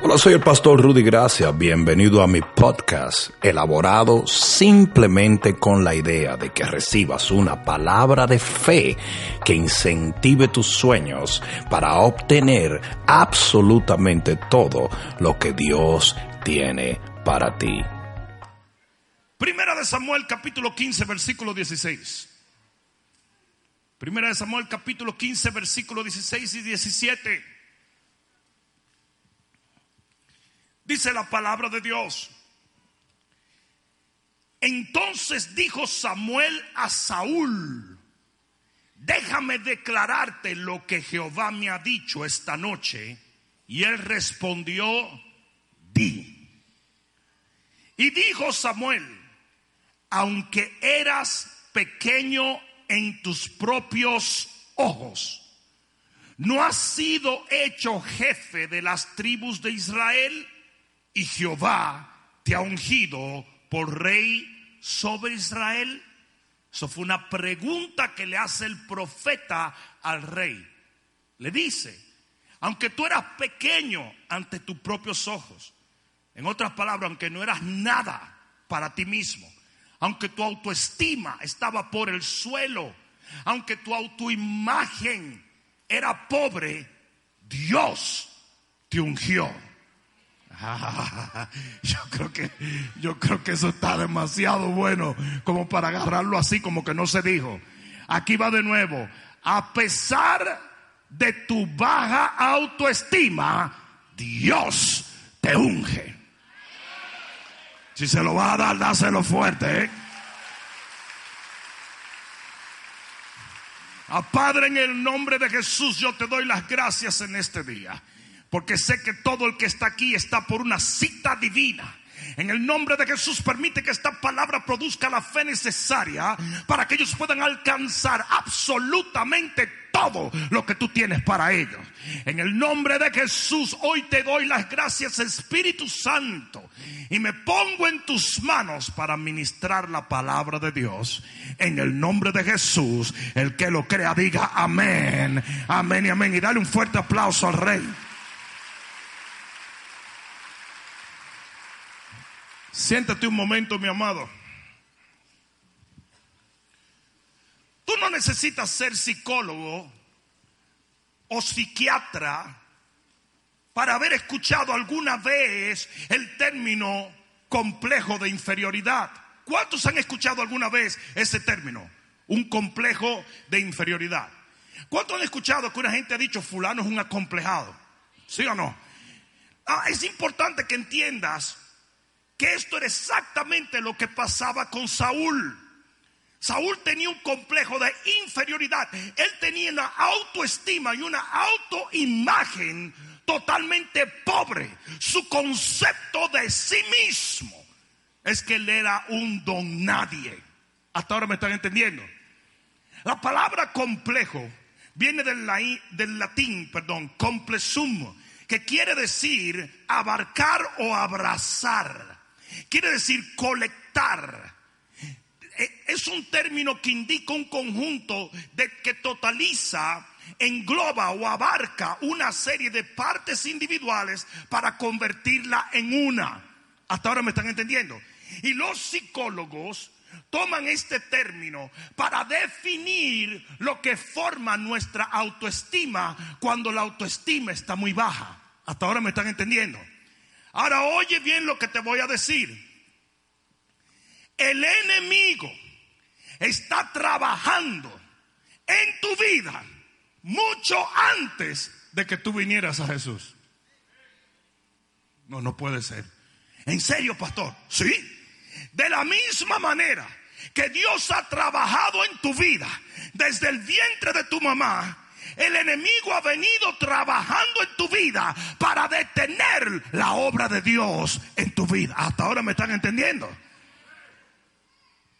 Hola, soy el pastor Rudy Gracia. Bienvenido a mi podcast, elaborado simplemente con la idea de que recibas una palabra de fe que incentive tus sueños para obtener absolutamente todo lo que Dios tiene para ti. Primera de Samuel capítulo 15 versículo 16. Primera de Samuel capítulo 15 versículo 16 y 17. Dice la palabra de Dios. Entonces dijo Samuel a Saúl, déjame declararte lo que Jehová me ha dicho esta noche. Y él respondió, di. Y dijo Samuel, aunque eras pequeño en tus propios ojos, no has sido hecho jefe de las tribus de Israel y Jehová te ha ungido por rey sobre Israel? Eso fue una pregunta que le hace el profeta al rey. Le dice, aunque tú eras pequeño ante tus propios ojos, en otras palabras, aunque no eras nada para ti mismo, aunque tu autoestima estaba por el suelo, aunque tu autoimagen era pobre, Dios te ungió yo creo que yo creo que eso está demasiado bueno como para agarrarlo así como que no se dijo. Aquí va de nuevo. A pesar de tu baja autoestima, Dios te unge. Si se lo va a dar, dáselo fuerte. ¿eh? A Padre, en el nombre de Jesús, yo te doy las gracias en este día. Porque sé que todo el que está aquí está por una cita divina. En el nombre de Jesús permite que esta palabra produzca la fe necesaria para que ellos puedan alcanzar absolutamente todo lo que tú tienes para ellos. En el nombre de Jesús hoy te doy las gracias Espíritu Santo y me pongo en tus manos para ministrar la palabra de Dios. En el nombre de Jesús, el que lo crea diga amén, amén y amén. Y dale un fuerte aplauso al rey. Siéntate un momento, mi amado. Tú no necesitas ser psicólogo o psiquiatra para haber escuchado alguna vez el término complejo de inferioridad. ¿Cuántos han escuchado alguna vez ese término? Un complejo de inferioridad. ¿Cuántos han escuchado que una gente ha dicho fulano es un acomplejado? ¿Sí o no? Ah, es importante que entiendas que esto era exactamente lo que pasaba con Saúl. Saúl tenía un complejo de inferioridad. Él tenía una autoestima y una autoimagen totalmente pobre. Su concepto de sí mismo es que él era un don nadie. Hasta ahora me están entendiendo. La palabra complejo viene del, del latín, perdón, complesum, que quiere decir abarcar o abrazar. Quiere decir colectar. E, es un término que indica un conjunto de que totaliza, engloba o abarca una serie de partes individuales para convertirla en una. Hasta ahora me están entendiendo. Y los psicólogos toman este término para definir lo que forma nuestra autoestima cuando la autoestima está muy baja. Hasta ahora me están entendiendo. Ahora oye bien lo que te voy a decir. El enemigo está trabajando en tu vida mucho antes de que tú vinieras a Jesús. No, no puede ser. ¿En serio, pastor? Sí. De la misma manera que Dios ha trabajado en tu vida desde el vientre de tu mamá, el enemigo ha venido trabajando en tu vida para detener la obra de Dios en tu vida. Hasta ahora me están entendiendo.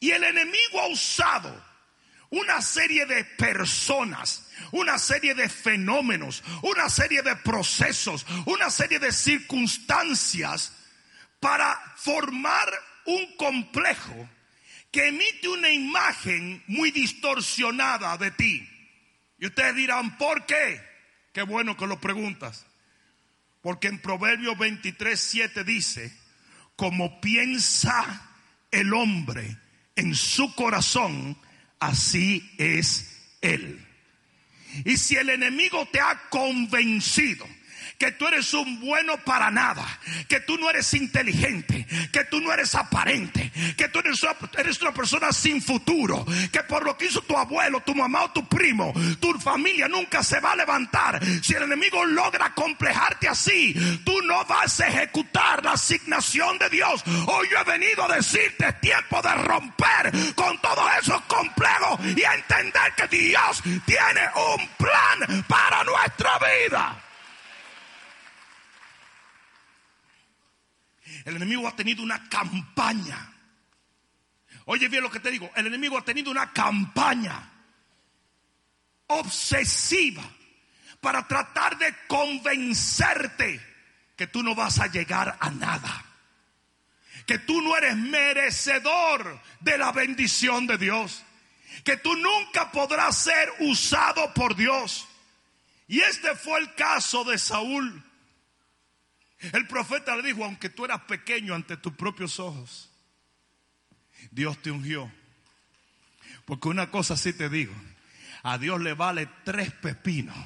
Y el enemigo ha usado una serie de personas, una serie de fenómenos, una serie de procesos, una serie de circunstancias para formar un complejo que emite una imagen muy distorsionada de ti. Y ustedes dirán, ¿por qué? Qué bueno que lo preguntas. Porque en Proverbios 23, 7 dice, como piensa el hombre en su corazón, así es él. Y si el enemigo te ha convencido que tú eres un bueno para nada, que tú no eres inteligente, que tú no eres aparente, que tú eres una, persona sin futuro, que por lo que hizo tu abuelo, tu mamá o tu primo, tu familia nunca se va a levantar. Si el enemigo logra complejarte así, tú no vas a ejecutar la asignación de Dios. Hoy yo he venido a decirte, es tiempo de romper con todos esos complejos y entender que Dios tiene un plan para nuestra vida. El enemigo ha tenido una campaña. Oye bien lo que te digo. El enemigo ha tenido una campaña obsesiva para tratar de convencerte que tú no vas a llegar a nada. Que tú no eres merecedor de la bendición de Dios. Que tú nunca podrás ser usado por Dios. Y este fue el caso de Saúl. El profeta le dijo, aunque tú eras pequeño ante tus propios ojos, Dios te ungió. Porque una cosa sí te digo, a Dios le vale tres pepinos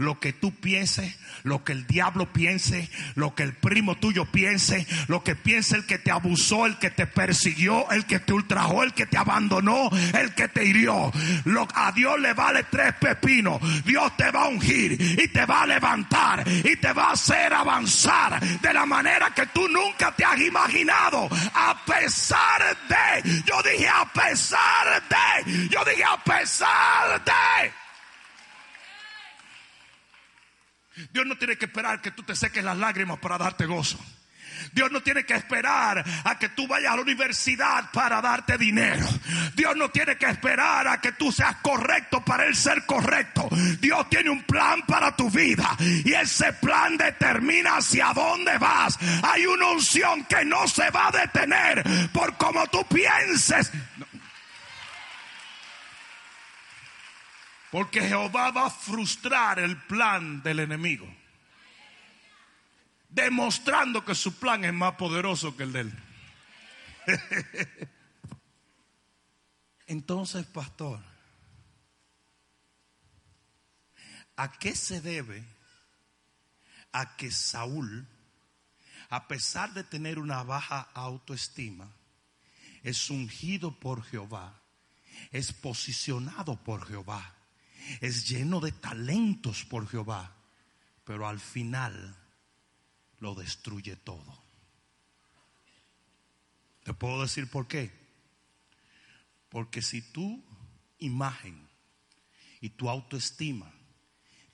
lo que tú pienses, lo que el diablo piense, lo que el primo tuyo piense, lo que piense el que te abusó, el que te persiguió, el que te ultrajó, el que te abandonó, el que te hirió. Lo, a Dios le vale tres pepinos. Dios te va a ungir y te va a levantar y te va a hacer avanzar de la manera que tú nunca te has imaginado. A pesar de, yo dije a pesar de, yo dije a pesar de. Dios no tiene que esperar que tú te seques las lágrimas para darte gozo. Dios no tiene que esperar a que tú vayas a la universidad para darte dinero. Dios no tiene que esperar a que tú seas correcto para Él ser correcto. Dios tiene un plan para tu vida y ese plan determina hacia dónde vas. Hay una unción que no se va a detener por como tú pienses. Porque Jehová va a frustrar el plan del enemigo. Demostrando que su plan es más poderoso que el de él. Entonces, pastor, ¿a qué se debe a que Saúl, a pesar de tener una baja autoestima, es ungido por Jehová, es posicionado por Jehová? Es lleno de talentos por Jehová, pero al final lo destruye todo. ¿Te puedo decir por qué? Porque si tu imagen y tu autoestima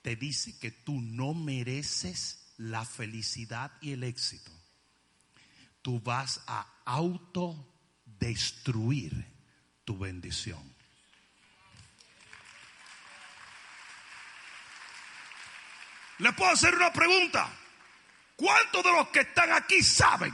te dice que tú no mereces la felicidad y el éxito, tú vas a autodestruir tu bendición. Le puedo hacer una pregunta. ¿Cuántos de los que están aquí saben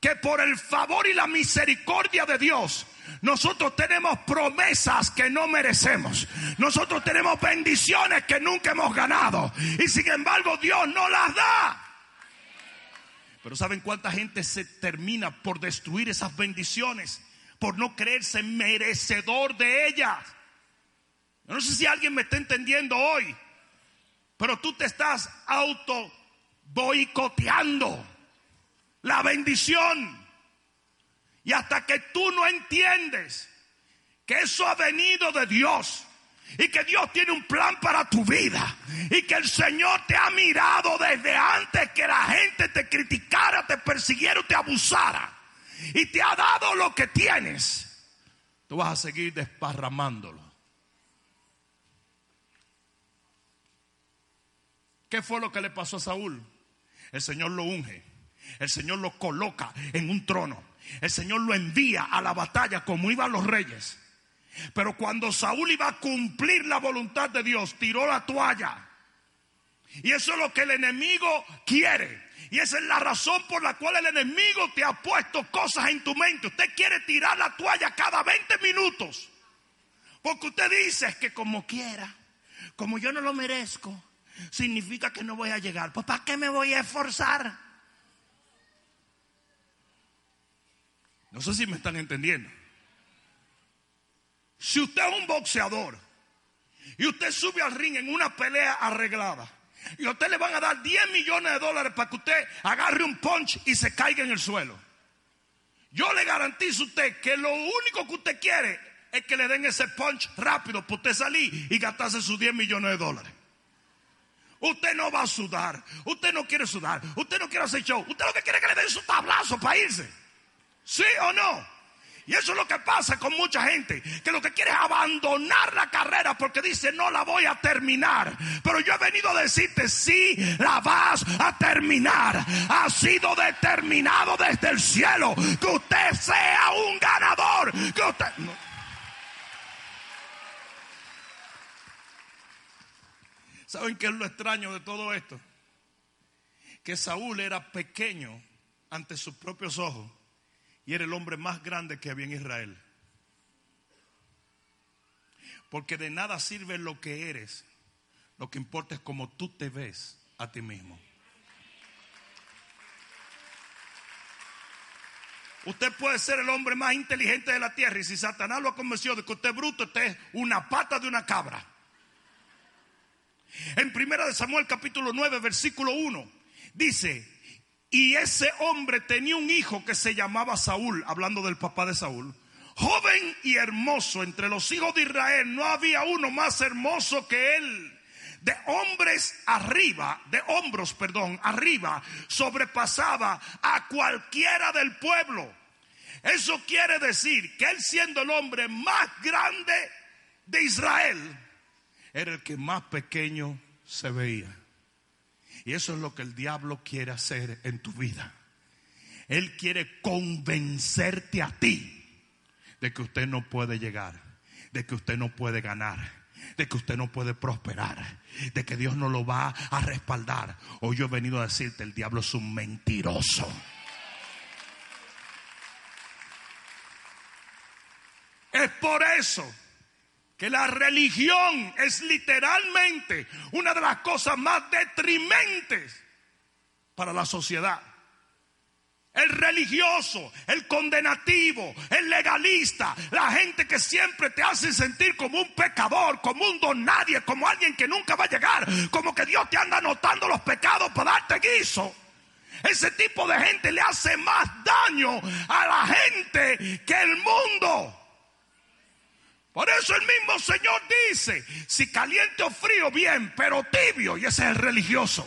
que por el favor y la misericordia de Dios nosotros tenemos promesas que no merecemos. Nosotros tenemos bendiciones que nunca hemos ganado. Y sin embargo Dios no las da. Pero ¿saben cuánta gente se termina por destruir esas bendiciones? Por no creerse merecedor de ellas. no sé si alguien me está entendiendo hoy. Pero tú te estás auto boicoteando la bendición. Y hasta que tú no entiendes que eso ha venido de Dios y que Dios tiene un plan para tu vida y que el Señor te ha mirado desde antes que la gente te criticara, te persiguiera te abusara y te ha dado lo que tienes, tú vas a seguir desparramándolo. ¿Qué fue lo que le pasó a Saúl? El Señor lo unge. El Señor lo coloca en un trono. El Señor lo envía a la batalla como iban los reyes. Pero cuando Saúl iba a cumplir la voluntad de Dios, tiró la toalla. Y eso es lo que el enemigo quiere. Y esa es la razón por la cual el enemigo te ha puesto cosas en tu mente. Usted quiere tirar la toalla cada 20 minutos. Porque usted dice que como quiera, como yo no lo merezco, significa que no voy a llegar. Pues ¿para qué me voy a esforzar? No sé si me están entendiendo. Si usted es un boxeador y usted sube al ring en una pelea arreglada y a usted le van a dar 10 millones de dólares para que usted agarre un punch y se caiga en el suelo. Yo le garantizo a usted que lo único que usted quiere es que le den ese punch rápido para usted salir y gastarse sus 10 millones de dólares. Usted no va a sudar, usted no quiere sudar, usted no quiere hacer show, usted lo que quiere es que le den su tablazo para irse. ¿Sí o no? Y eso es lo que pasa con mucha gente, que lo que quiere es abandonar la carrera porque dice no la voy a terminar. Pero yo he venido a decirte sí la vas a terminar. Ha sido determinado desde el cielo que usted sea un ganador, que usted ¿Saben qué es lo extraño de todo esto? Que Saúl era pequeño ante sus propios ojos y era el hombre más grande que había en Israel. Porque de nada sirve lo que eres, lo que importa es cómo tú te ves a ti mismo. Usted puede ser el hombre más inteligente de la tierra y si Satanás lo convenció de que usted es bruto, usted es una pata de una cabra. En primera de Samuel capítulo 9 versículo 1 dice, y ese hombre tenía un hijo que se llamaba Saúl, hablando del papá de Saúl. Joven y hermoso, entre los hijos de Israel no había uno más hermoso que él. De hombres arriba, de hombros, perdón, arriba, sobrepasaba a cualquiera del pueblo. Eso quiere decir que él siendo el hombre más grande de Israel, era el que más pequeño se veía. Y eso es lo que el diablo quiere hacer en tu vida. Él quiere convencerte a ti de que usted no puede llegar, de que usted no puede ganar, de que usted no puede prosperar, de que Dios no lo va a respaldar. Hoy yo he venido a decirte, el diablo es un mentiroso. Es por eso que la religión es literalmente una de las cosas más detrimentes para la sociedad. El religioso, el condenativo, el legalista, la gente que siempre te hace sentir como un pecador, como un don nadie, como alguien que nunca va a llegar, como que Dios te anda anotando los pecados para darte guiso. Ese tipo de gente le hace más daño a la gente que el mundo. Por eso el mismo Señor dice, si caliente o frío, bien, pero tibio, y ese es el religioso.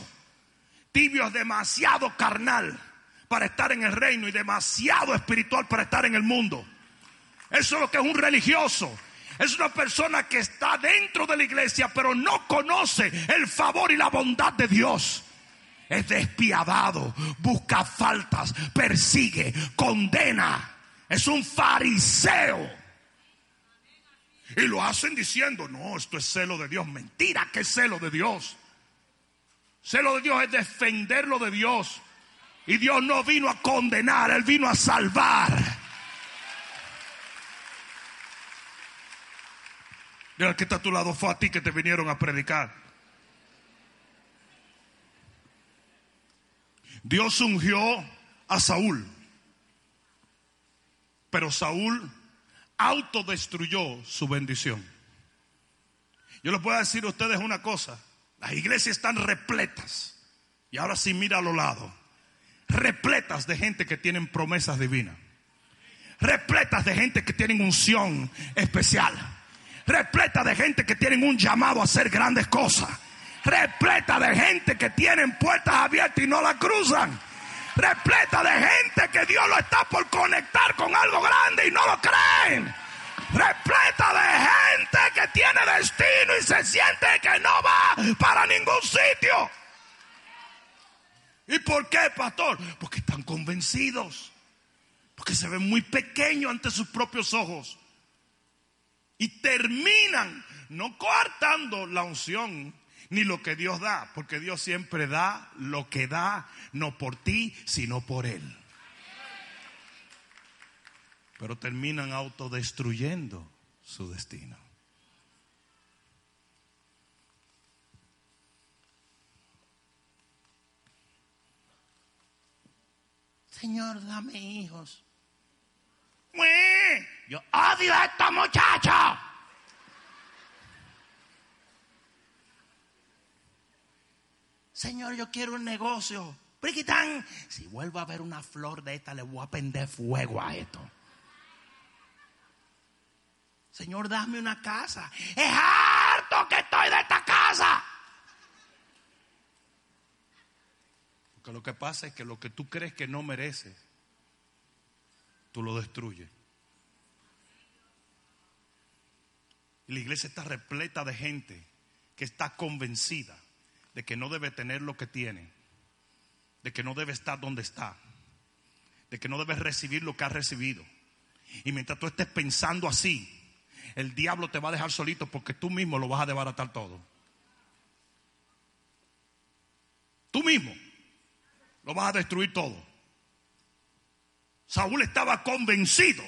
Tibio es demasiado carnal para estar en el reino y demasiado espiritual para estar en el mundo. Eso es lo que es un religioso. Es una persona que está dentro de la iglesia, pero no conoce el favor y la bondad de Dios. Es despiadado, busca faltas, persigue, condena. Es un fariseo. Y lo hacen diciendo, no, esto es celo de Dios. Mentira, que es celo de Dios. Celo de Dios es defender lo de Dios. Y Dios no vino a condenar, Él vino a salvar. Mira, que está a tu lado fue a ti que te vinieron a predicar. Dios ungió a Saúl. Pero Saúl autodestruyó su bendición. Yo les voy a decir a ustedes una cosa. Las iglesias están repletas. Y ahora sí mira a los lados. Repletas de gente que tienen promesas divinas. Repletas de gente que tienen unción especial. Repletas de gente que tienen un llamado a hacer grandes cosas. Repleta de gente que tienen puertas abiertas y no la cruzan repleta de gente que Dios lo está por conectar con algo grande y no lo creen. Repleta de gente que tiene destino y se siente que no va para ningún sitio. ¿Y por qué, pastor? Porque están convencidos. Porque se ven muy pequeños ante sus propios ojos. Y terminan no coartando la unción ni lo que Dios da, porque Dios siempre da lo que da, no por ti, sino por Él. Pero terminan autodestruyendo su destino. Señor, dame hijos. Yo odio a esta muchacha. Señor, yo quiero un negocio. Briquitán, si vuelvo a ver una flor de esta, le voy a prender fuego a esto. Señor, dame una casa. Es harto que estoy de esta casa. Porque lo que pasa es que lo que tú crees que no mereces, tú lo destruyes. Y la iglesia está repleta de gente que está convencida de que no debe tener lo que tiene, de que no debe estar donde está, de que no debe recibir lo que ha recibido. Y mientras tú estés pensando así, el diablo te va a dejar solito porque tú mismo lo vas a desbaratar todo. Tú mismo lo vas a destruir todo. Saúl estaba convencido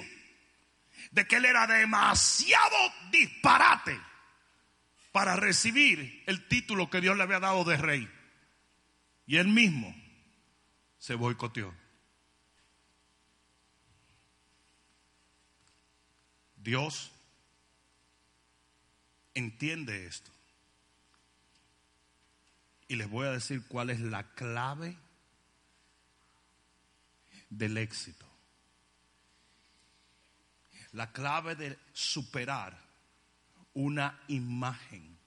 de que él era demasiado disparate para recibir el título que Dios le había dado de rey. Y él mismo se boicoteó. Dios entiende esto. Y les voy a decir cuál es la clave del éxito. La clave de superar una imagen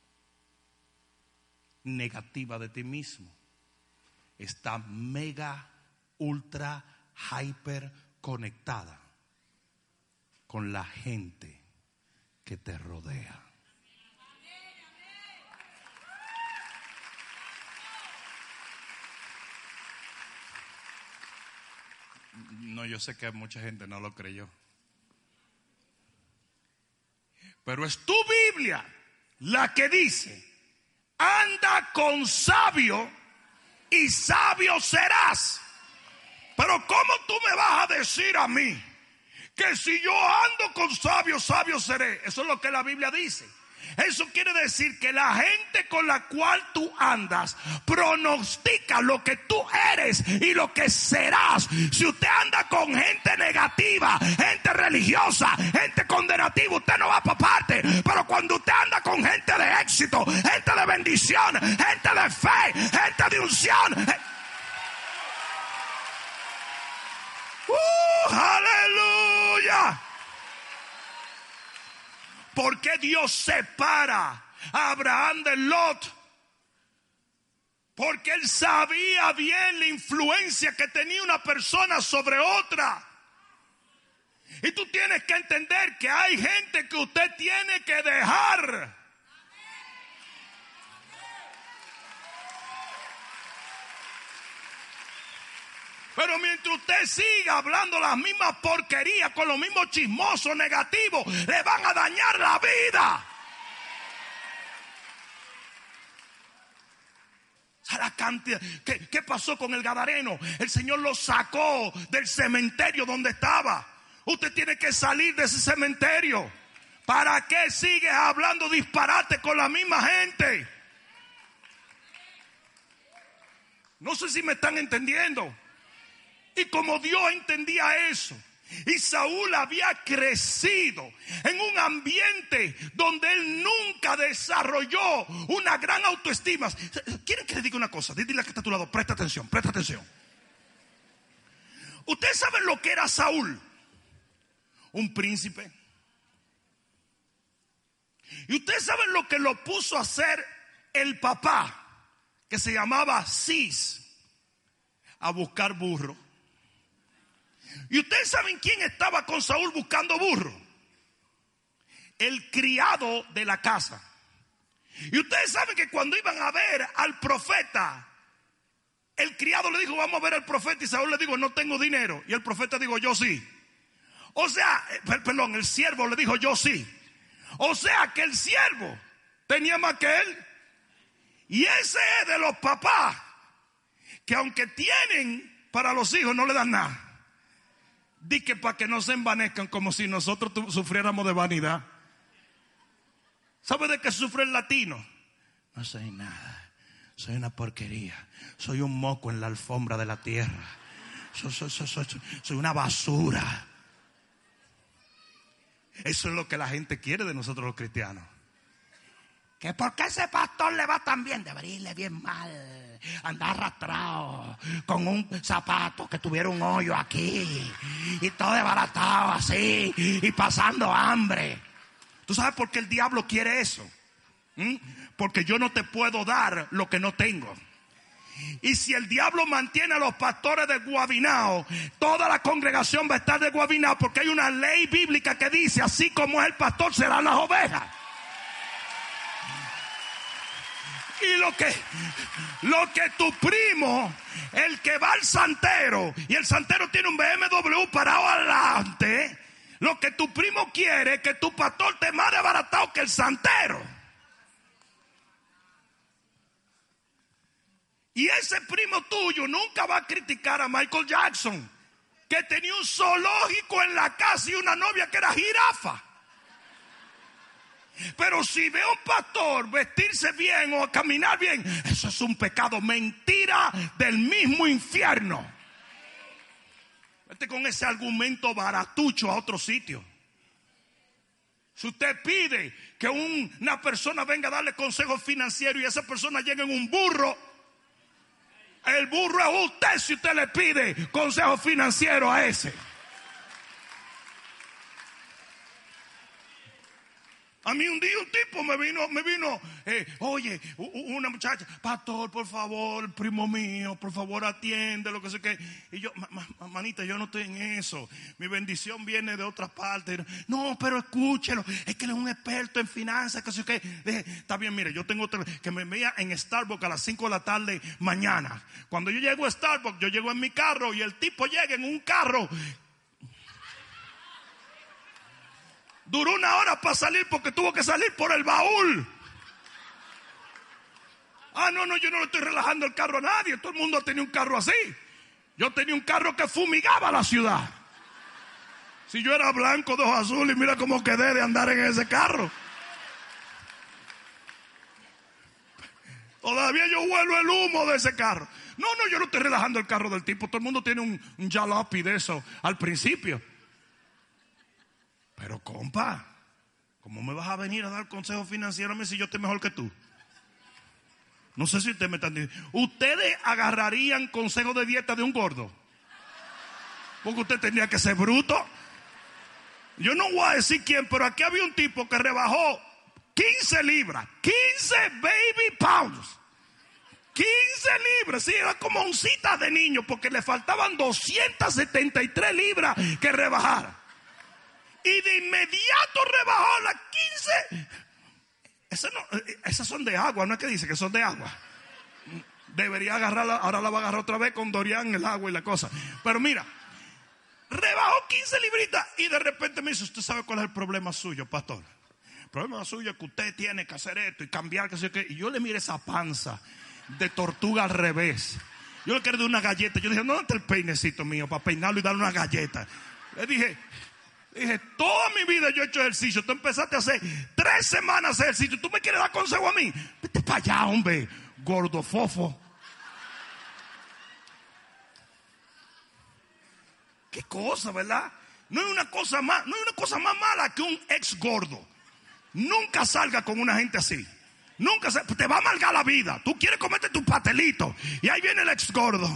negativa de ti mismo está mega, ultra, hyper conectada con la gente que te rodea. No, yo sé que mucha gente no lo creyó. Pero es tu Biblia la que dice, anda con sabio y sabio serás. Pero ¿cómo tú me vas a decir a mí que si yo ando con sabio, sabio seré? Eso es lo que la Biblia dice. Eso quiere decir que la gente con la cual tú andas pronostica lo que tú eres y lo que serás. Si usted anda con gente negativa, gente religiosa, gente condenativa, usted no va para parte. Pero cuando usted anda con gente de éxito, gente de bendición, gente de fe, gente de unción. ¡Uh, aleluya! ¿Por qué Dios separa a Abraham de Lot? Porque él sabía bien la influencia que tenía una persona sobre otra. Y tú tienes que entender que hay gente que usted tiene que dejar. Pero mientras usted siga hablando las mismas porquerías con los mismos chismosos negativos, le van a dañar la vida. La cantidad. ¿Qué, ¿Qué pasó con el Gadareno? El Señor lo sacó del cementerio donde estaba. Usted tiene que salir de ese cementerio. ¿Para qué sigues hablando disparate con la misma gente? No sé si me están entendiendo. Y como Dios entendía eso, y Saúl había crecido en un ambiente donde él nunca desarrolló una gran autoestima. ¿Quieren que le diga una cosa? Dile que está a tu lado, presta atención, presta atención. Ustedes saben lo que era Saúl, un príncipe. Y ustedes saben lo que lo puso a hacer el papá, que se llamaba Cis, a buscar burro. Y ustedes saben quién estaba con Saúl buscando burro. El criado de la casa. Y ustedes saben que cuando iban a ver al profeta, el criado le dijo, vamos a ver al profeta. Y Saúl le dijo, no tengo dinero. Y el profeta dijo, yo sí. O sea, eh, perdón, el siervo le dijo, yo sí. O sea que el siervo tenía más que él. Y ese es de los papás que aunque tienen para los hijos no le dan nada. Di que para que no se envanezcan como si nosotros sufriéramos de vanidad. ¿Sabe de qué sufre el latino? No soy nada. Soy una porquería. Soy un moco en la alfombra de la tierra. soy una basura. Eso es lo que la gente quiere de nosotros los cristianos. Que por qué ese pastor le va tan bien, debería irle bien mal. Andar arrastrado con un zapato que tuviera un hoyo aquí y todo desbaratado así y pasando hambre. ¿Tú sabes por qué el diablo quiere eso? ¿Mm? Porque yo no te puedo dar lo que no tengo. Y si el diablo mantiene a los pastores de Guabinao, toda la congregación va a estar de Guabinao porque hay una ley bíblica que dice, así como es el pastor, serán las ovejas. Y lo que, lo que tu primo, el que va al santero, y el santero tiene un BMW parado adelante, lo que tu primo quiere es que tu pastor te más desbaratado que el santero. Y ese primo tuyo nunca va a criticar a Michael Jackson, que tenía un zoológico en la casa y una novia que era jirafa. Pero si ve a un pastor vestirse bien o caminar bien, eso es un pecado, mentira del mismo infierno. Vete con ese argumento baratucho a otro sitio. Si usted pide que una persona venga a darle consejos financieros y esa persona llega en un burro, el burro es usted si usted le pide consejo financiero a ese. A mí un día un tipo me vino, me vino, eh, oye, una muchacha, pastor, por favor, primo mío, por favor atiende, lo que sé que. Y yo, manita, yo no estoy en eso. Mi bendición viene de otra parte. No, pero escúchelo, es que él es un experto en finanzas, que sé que. Está bien, mire, yo tengo que me veía en Starbucks a las 5 de la tarde mañana. Cuando yo llego a Starbucks, yo llego en mi carro y el tipo llega en un carro Duró una hora para salir porque tuvo que salir por el baúl. Ah, no, no, yo no le estoy relajando el carro a nadie. Todo el mundo tenido un carro así. Yo tenía un carro que fumigaba la ciudad. Si yo era blanco de ojos azules, mira cómo quedé de andar en ese carro. Todavía yo huelo el humo de ese carro. No, no, yo no estoy relajando el carro del tipo. Todo el mundo tiene un, un de eso al principio. Pero compa, ¿cómo me vas a venir a dar consejo financiero a mí si yo estoy mejor que tú? No sé si usted me está diciendo. ¿Ustedes agarrarían consejo de dieta de un gordo? Porque usted tenía que ser bruto. Yo no voy a decir quién, pero aquí había un tipo que rebajó 15 libras. 15 baby pounds. 15 libras, sí, era como un cita de niño, porque le faltaban 273 libras que rebajar y de inmediato rebajó las 15. Eh, esas son de agua, no es que dice que son de agua. Debería agarrarla, ahora la va a agarrar otra vez con Dorian, el agua y la cosa. Pero mira, rebajó 15 libritas y de repente me dice, ¿usted sabe cuál es el problema suyo, pastor? El problema suyo es que usted tiene que hacer esto y cambiar, que sé qué. Y yo le mire esa panza de tortuga al revés. Yo le quiero dar una galleta. Yo le dije, ¿dónde está el peinecito mío para peinarlo y darle una galleta? Le dije, Dije, toda mi vida yo he hecho ejercicio. Tú empezaste a hacer tres semanas de ejercicio. ¿Tú me quieres dar consejo a mí? Vete para allá, hombre, gordofofo. Qué cosa, ¿verdad? No hay una cosa más, no hay una cosa más mala que un ex gordo. Nunca salga con una gente así. Nunca se, te va a amargar la vida. Tú quieres comerte tu pastelito y ahí viene el ex gordo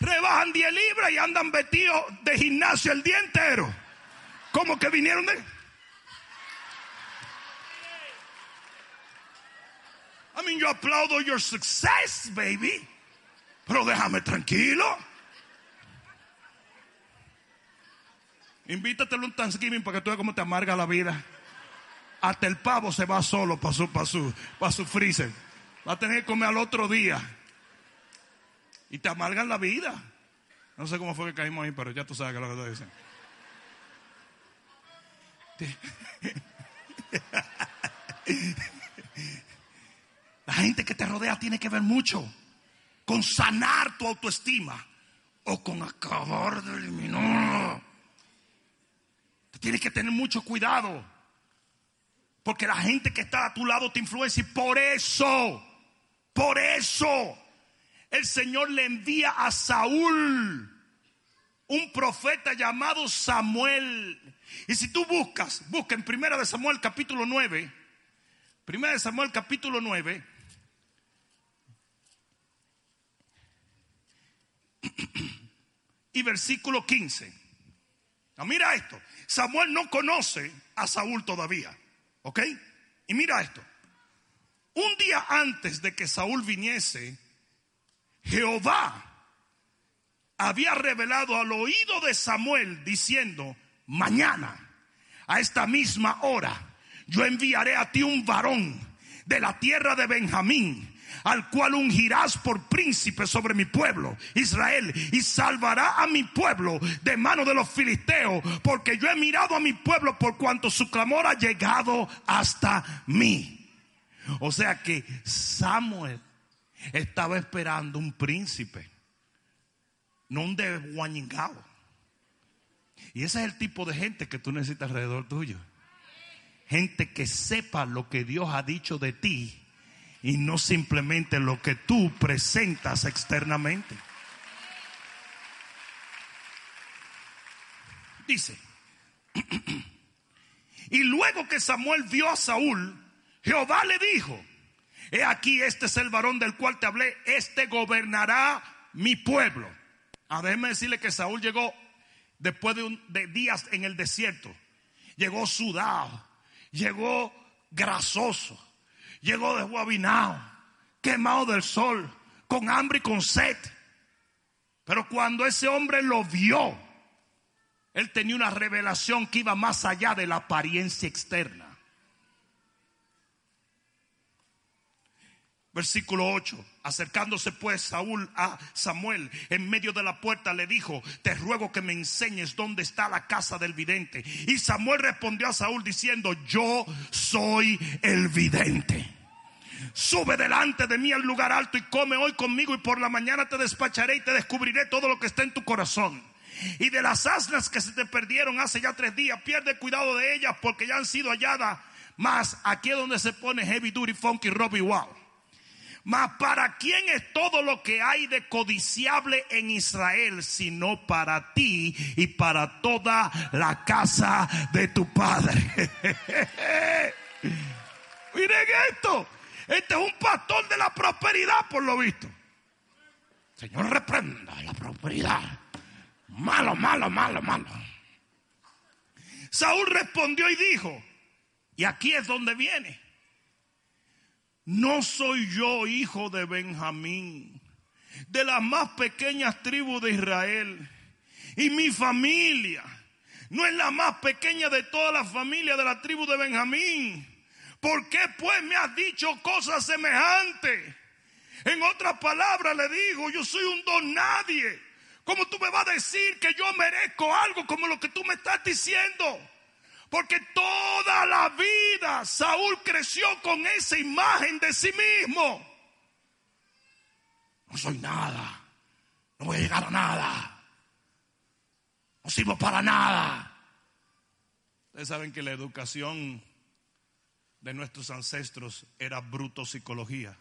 rebajan 10 libras y andan vestidos de gimnasio el día entero. Como que vinieron de... I mean, yo aplaudo your success, baby. Pero déjame tranquilo. Invítatelo un Thanksgiving para que tú veas cómo te amarga la vida. Hasta el pavo se va solo para su, para su, para su freezer. Va a tener que comer al otro día. Y te amargan la vida. No sé cómo fue que caímos ahí, pero ya tú sabes que lo que estoy diciendo. La gente que te rodea tiene que ver mucho con sanar tu autoestima o con acabar de eliminar. Tienes que tener mucho cuidado. Porque la gente que está a tu lado te influencia y por eso, por eso el Señor le envía a Saúl, un profeta llamado Samuel. Y si tú buscas, busca en Primera de Samuel capítulo 9, Primera de Samuel capítulo 9, y versículo 15. mira esto, Samuel no conoce a Saúl todavía, ¿ok? Y mira esto, un día antes de que Saúl viniese, Jehová había revelado al oído de Samuel diciendo, mañana, a esta misma hora, yo enviaré a ti un varón de la tierra de Benjamín, al cual ungirás por príncipe sobre mi pueblo, Israel, y salvará a mi pueblo de mano de los filisteos, porque yo he mirado a mi pueblo por cuanto su clamor ha llegado hasta mí. O sea que Samuel estaba esperando un príncipe, no un de guañingao. Y ese es el tipo de gente que tú necesitas alrededor tuyo. Gente que sepa lo que Dios ha dicho de ti y no simplemente lo que tú presentas externamente. Dice, y luego que Samuel vio a Saúl, Jehová le dijo, he aquí este es el varón del cual te hablé, este gobernará mi pueblo. A déjeme decirle que Saúl llegó después de, de días en el desierto, llegó sudado, llegó grasoso, llegó desguabinado, quemado del sol, con hambre y con sed. Pero cuando ese hombre lo vio, él tenía una revelación que iba más allá de la apariencia externa. Versículo 8. Acercándose pues Saúl a Samuel en medio de la puerta le dijo, te ruego que me enseñes dónde está la casa del vidente. Y Samuel respondió a Saúl diciendo, yo soy el vidente. Sube delante de mí al lugar alto y come hoy conmigo y por la mañana te despacharé y te descubriré todo lo que está en tu corazón. Y de las asnas que se te perdieron hace ya tres días, pierde cuidado de ellas porque ya han sido halladas. Más aquí es donde se pone heavy duty funky Robbie Wow. Mas para quién es todo lo que hay de codiciable en Israel, sino para ti y para toda la casa de tu padre. Miren esto. Este es un pastor de la prosperidad, por lo visto. Señor, reprenda la prosperidad. Malo, malo, malo, malo. Saúl respondió y dijo, y aquí es donde viene. No soy yo hijo de Benjamín, de las más pequeñas tribus de Israel. Y mi familia no es la más pequeña de toda la familia de la tribu de Benjamín. ¿Por qué pues me has dicho cosas semejantes? En otras palabras le digo, yo soy un don nadie. ¿Cómo tú me vas a decir que yo merezco algo como lo que tú me estás diciendo? Porque toda la vida Saúl creció con esa imagen de sí mismo. No soy nada. No voy a llegar a nada. No sirvo para nada. Ustedes saben que la educación de nuestros ancestros era bruto psicología.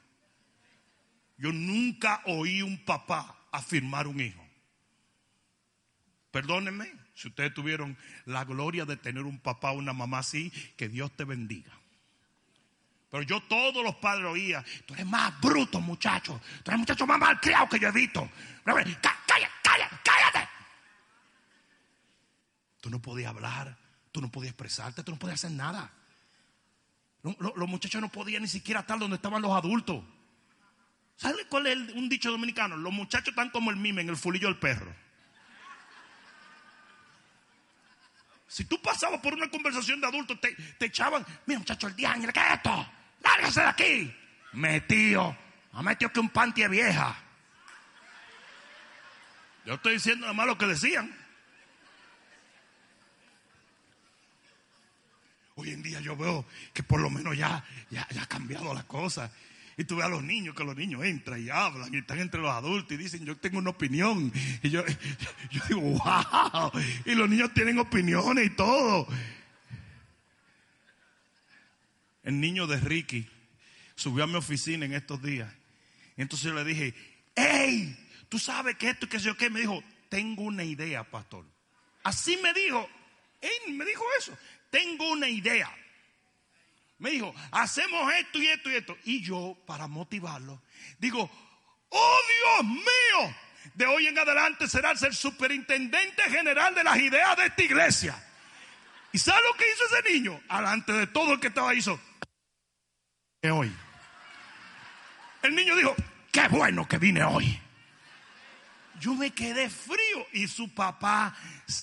Yo nunca oí un papá afirmar un hijo. Perdónenme, si ustedes tuvieron la gloria de tener un papá o una mamá así, que Dios te bendiga. Pero yo todos los padres oía, tú eres más bruto muchacho, tú eres muchacho más mal criado que yo he visto. Cállate, cállate, cállate. Tú no podías hablar, tú no podías expresarte, tú no podías hacer nada. Los, muchachos no podían ni siquiera estar donde estaban los adultos. ¿Sabes cuál es un dicho dominicano? Los muchachos están como el mime en el fulillo del perro. Si tú pasabas por una conversación de adultos, te, echaban, mira muchacho, el día, ¿qué es esto? Lárgase de aquí. Metido, ha metido que un panty vieja. Yo estoy diciendo nada más lo que decían. Hoy en día yo veo que por lo menos ya, ya, ya ha cambiado la cosa. Y tú ves a los niños, que los niños entran y hablan y están entre los adultos y dicen, yo tengo una opinión. Y yo, digo, wow. Y los niños tienen opiniones y todo. El niño de Ricky subió a mi oficina en estos días. Y entonces yo le dije, hey, tú sabes que esto y que yo qué. Me dijo, tengo una idea, pastor. Así me dijo, él me dijo eso, tengo una idea. Me dijo, hacemos esto y esto y esto. Y yo, para motivarlo, digo, oh Dios mío, de hoy en adelante serás el superintendente general de las ideas de esta iglesia. ¿Y sabe lo que hizo ese niño? Alante de todo el que estaba hizo. Hoy. El niño dijo, qué bueno que vine hoy. Yo me quedé frío y su papá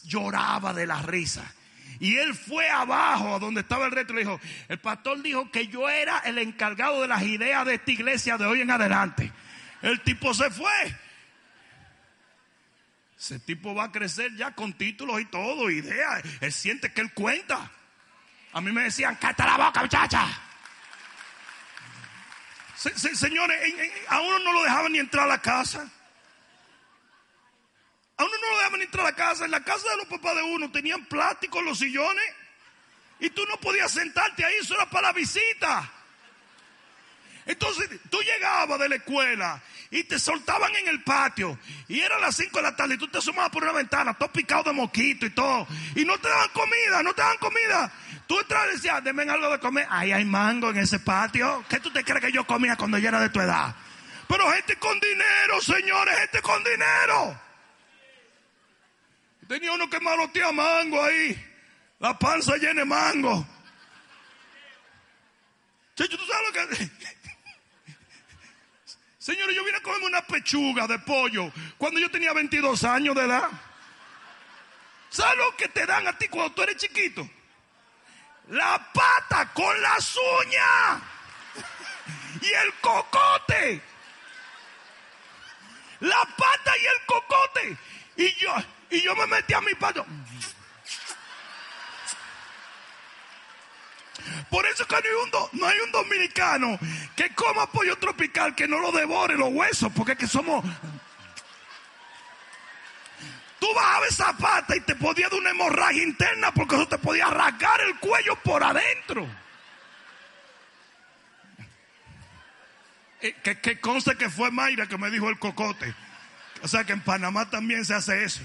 lloraba de la risa. Y él fue abajo a donde estaba el reto y le dijo, el pastor dijo que yo era el encargado de las ideas de esta iglesia de hoy en adelante. El tipo se fue. Ese tipo va a crecer ya con títulos y todo, ideas. Él siente que él cuenta. A mí me decían, cállate la boca, muchacha. señores, a uno no lo dejaban ni entrar a la casa. A uno no lo dejaban entrar a la casa. En la casa de los papás de uno tenían plástico en los sillones. Y tú no podías sentarte ahí, eso era para la visita. Entonces tú llegabas de la escuela y te soltaban en el patio. Y eran las 5 de la tarde y tú te asomabas por una ventana, todo picado de mosquito y todo. Y no te daban comida, no te daban comida. Tú entrabas y decías, denme algo de comer. Ahí hay mango en ese patio. ¿Qué tú te crees que yo comía cuando yo era de tu edad? Pero gente con dinero, señores, gente con dinero. Tenía uno que malotea mango ahí. La panza llena de mango. Checho, ¿tú sabes lo que.? Señores, yo vine a comerme una pechuga de pollo cuando yo tenía 22 años de edad. ¿Sabes lo que te dan a ti cuando tú eres chiquito? La pata con las uñas y el cocote. La pata y el cocote. Y yo, y yo me metí a mi pato. Por eso que no hay, un no hay un dominicano que coma pollo tropical que no lo devore los huesos, porque es que somos... Tú bajabas esa pata y te podía dar una hemorragia interna porque eso te podía rasgar el cuello por adentro. Eh, que, que conste que fue Mayra que me dijo el cocote. O sea que en Panamá también se hace eso.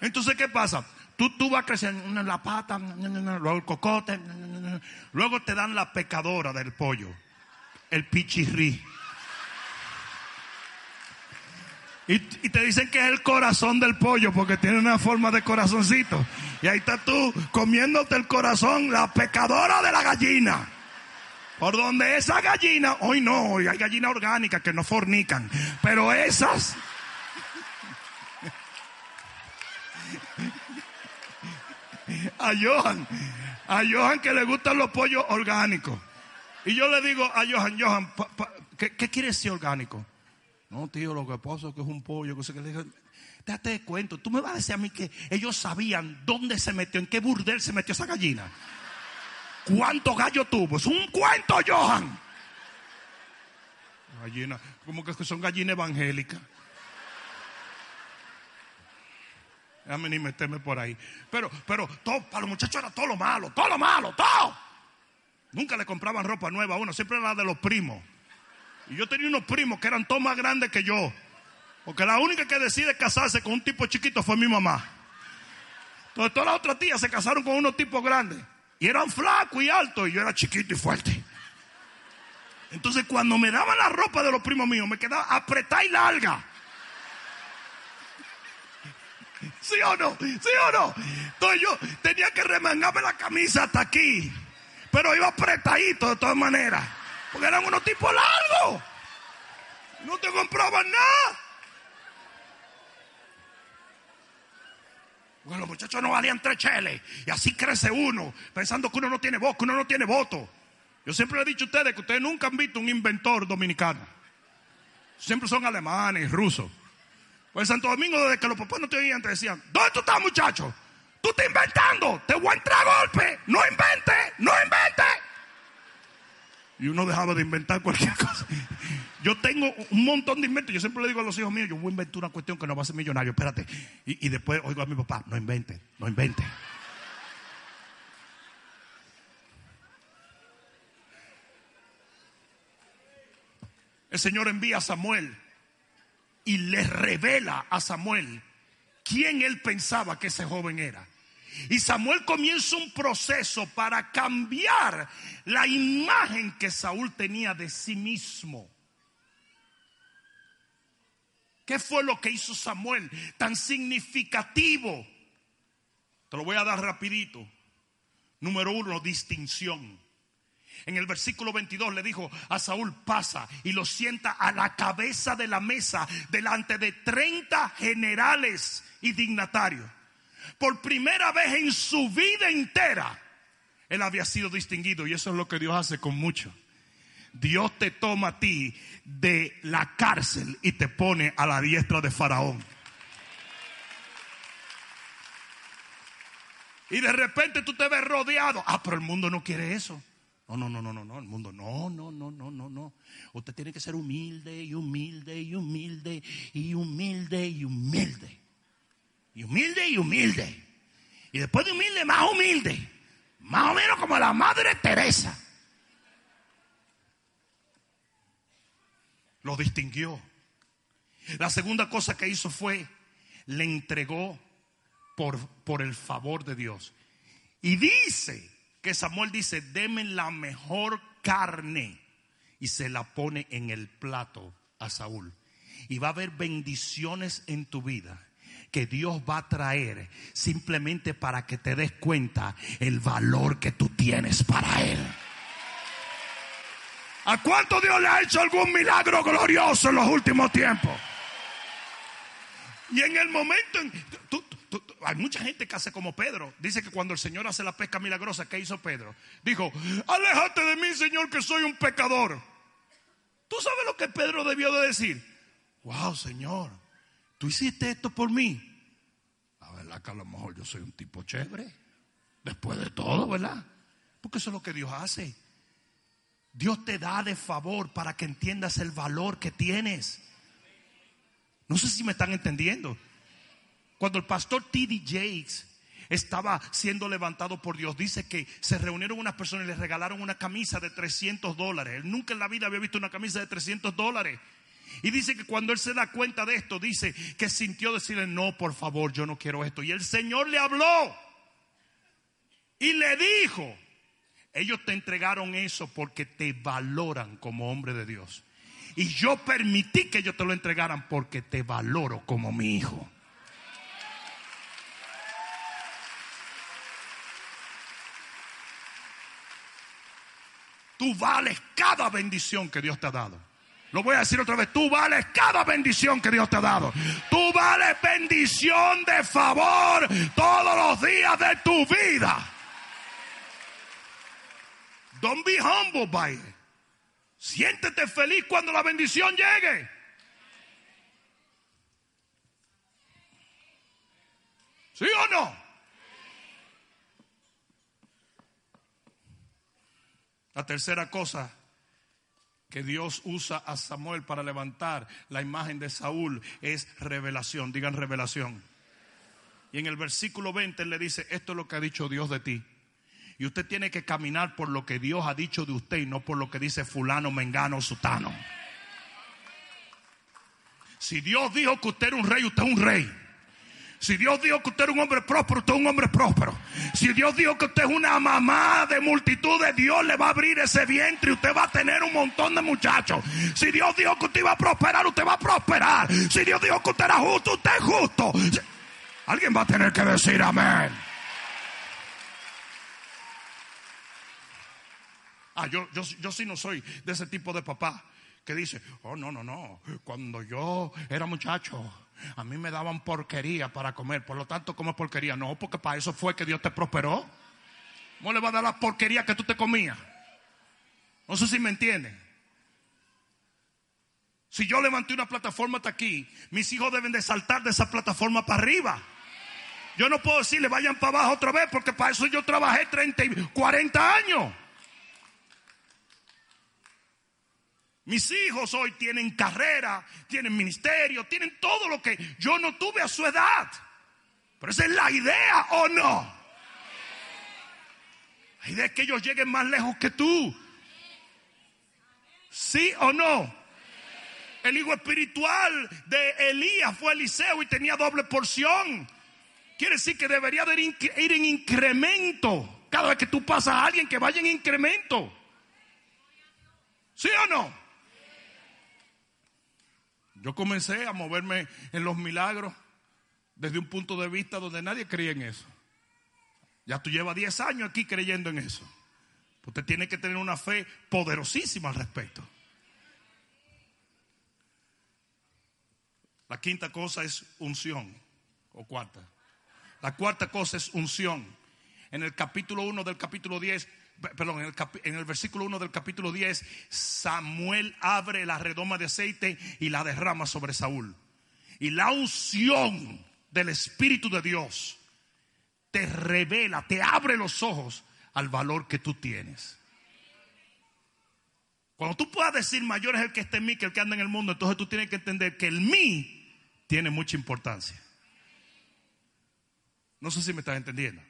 Entonces, ¿qué pasa? Tú, tú vas creciendo la pata, luego el cocote, luego te dan la pecadora del pollo, el pichirri. Y, te dicen que es el corazón del pollo porque tiene una forma de corazoncito. Y ahí estás tú comiéndote el corazón, la pecadora de la gallina. Por donde esa gallina, hoy no, hoy hay gallinas orgánicas que no fornican, pero esas a Johan, a Johan que le gustan los pollos orgánicos. Y yo le digo a Johan, Johan, ¿qué, quiere decir orgánico? No, tío, lo que pasa es que es un pollo. Que le dije, date de cuento. Tú me vas a decir a mí que ellos sabían dónde se metió, en qué burdel se metió esa gallina. ¿Cuánto gallo tuvo? Es un cuento, Johan. Gallina, como que son gallinas evangélicas. Déjame ni meterme por ahí. Pero, pero, todo, para los muchachos era todo lo malo, todo lo malo, todo. Nunca le compraban ropa nueva a uno, siempre era la de los primos. Y yo tenía unos primos que eran todos más grandes que yo. Porque la única que decide casarse con un tipo chiquito fue mi mamá. Entonces todas las otras tías se casaron con unos tipos grandes. Y eran flacos y altos. Y yo era chiquito y fuerte. Entonces cuando me daban la ropa de los primos míos, me quedaba apretada y larga. ¿Sí o no? ¿Sí o no? Entonces yo tenía que remangarme la camisa hasta aquí. Pero iba apretadito de todas maneras. Porque eran unos tipos largos. No te compraban nada. Porque los muchachos no valían tres cheles. Y así crece uno, pensando que uno no tiene voz, que uno no tiene voto. Yo siempre le he dicho a ustedes que ustedes nunca han visto un inventor dominicano. Siempre son alemanes, rusos. Pues Santo Domingo, desde que los papás no te oían, te decían, ¿dónde tú estás, muchacho? Tú estás inventando, te voy a entrar a golpe. No invente, no invente. Y uno dejaba de inventar cualquier cosa. Yo tengo un montón de inventos. Yo siempre le digo a los hijos míos, yo voy a inventar una cuestión que no va a ser millonario, espérate. Y, y después oigo a mi papá, no invente, no invente. El Señor envía a Samuel y le revela a Samuel quién él pensaba que ese joven era. Y Samuel comienza un proceso para cambiar la imagen que Saúl tenía de sí mismo. ¿Qué fue lo que hizo Samuel tan significativo? Te lo voy a dar rapidito. Número uno, distinción. En el versículo 22 le dijo a Saúl, pasa y lo sienta a la cabeza de la mesa delante de 30 generales y dignatarios. Por primera vez en su vida entera, él había sido distinguido y eso es lo que Dios hace con muchos. Dios te toma a ti de la cárcel y te pone a la diestra de Faraón. Y de repente tú te ves rodeado. Ah, pero el mundo no quiere eso. No, no, no, no, no, no, el mundo, no, no, no, no, no, no. Usted tiene que ser humilde y humilde y humilde y humilde y humilde. Y humilde y humilde. Y después de humilde, más humilde. Más o menos como la Madre Teresa. Lo distinguió. La segunda cosa que hizo fue, le entregó por, por el favor de Dios. Y dice que Samuel dice, deme la mejor carne y se la pone en el plato a Saúl. Y va a haber bendiciones en tu vida que Dios va a traer simplemente para que te des cuenta el valor que tú tienes para Él. ¿A cuánto Dios le ha hecho algún milagro glorioso en los últimos tiempos? Y en el momento, en, hay mucha gente que hace como Pedro. Dice que cuando el Señor hace la pesca milagrosa, ¿qué hizo Pedro? Dijo, aléjate de mí, Señor, que soy un pecador. ¿Tú sabes lo que Pedro debió de decir? Wow, Señor, tú hiciste esto por mí. La verdad que a lo mejor yo soy un tipo chévere. Después de todo, ¿verdad? Porque eso es lo que Dios hace. Dios te da de favor para que entiendas el valor que tienes. No sé si me están entendiendo. Cuando el pastor T.D. Jakes estaba siendo levantado por Dios, dice que se reunieron unas personas y le regalaron una camisa de 300 dólares. Él nunca en la vida había visto una camisa de 300 dólares. Y dice que cuando él se da cuenta de esto, dice que sintió decirle, no, por favor, yo no quiero esto. Y el Señor le habló y le dijo, ellos te entregaron eso porque te valoran como hombre de Dios. Y yo permití que ellos te lo entregaran porque te valoro como mi hijo. Tú vales cada bendición que Dios te ha dado. Lo voy a decir otra vez, tú vales cada bendición que Dios te ha dado. Tú vales bendición de favor todos los días de tu vida. Don't be humble by it. Siéntete feliz cuando la bendición llegue. ¿Sí o no? La tercera cosa que Dios usa a Samuel para levantar la imagen de Saúl es revelación. Digan revelación. Y en el versículo 20 le dice, esto es lo que ha dicho Dios de ti. Y usted tiene que caminar por lo que Dios ha dicho de usted y no por lo que dice fulano, mengano, sutano. Si Dios dijo que usted era un rey, usted es un rey. Si Dios dijo que usted es un hombre próspero, usted es un hombre próspero. Si Dios dijo que usted es una mamá de multitudes, Dios le va a abrir ese vientre y usted va a tener un montón de muchachos. Si Dios dijo que usted iba a prosperar, usted va a prosperar. Si Dios dijo que usted era justo, usted es justo. Alguien va a tener que decir amén. Ah, yo, yo, yo sí no soy de ese tipo de papá que dice, oh, no, no, no, cuando yo era muchacho, a mí me daban porquería para comer, por lo tanto, como porquería? No, porque para eso fue que Dios te prosperó. ¿Cómo le va a dar la porquería que tú te comías? No sé si me entienden. Si yo levanté una plataforma hasta aquí, mis hijos deben de saltar de esa plataforma para arriba. Yo no puedo decirle vayan para abajo otra vez porque para eso yo trabajé 30 y 40 años. Mis hijos hoy tienen carrera, tienen ministerio, tienen todo lo que yo no tuve a su edad. Pero esa es la idea o no. La idea es que ellos lleguen más lejos que tú. ¿Sí o no? El hijo espiritual de Elías fue Eliseo y tenía doble porción. Quiere decir que debería de ir en incremento. Cada vez que tú pasas a alguien que vaya en incremento. ¿Sí o no? Yo comencé a moverme en los milagros desde un punto de vista donde nadie creía en eso. Ya tú llevas 10 años aquí creyendo en eso. Usted tiene que tener una fe poderosísima al respecto. La quinta cosa es unción, o cuarta. La cuarta cosa es unción. En el capítulo 1 del capítulo 10, perdón, en el, versículo 1 del capítulo 10, Samuel abre la redoma de aceite y la derrama sobre Saúl. Y la unción del Espíritu de Dios te revela, te abre los ojos al valor que tú tienes. Cuando tú puedas decir mayor es el que está en mí que el que anda en el mundo, entonces tú tienes que entender que el mí tiene mucha importancia. No sé si me estás entendiendo.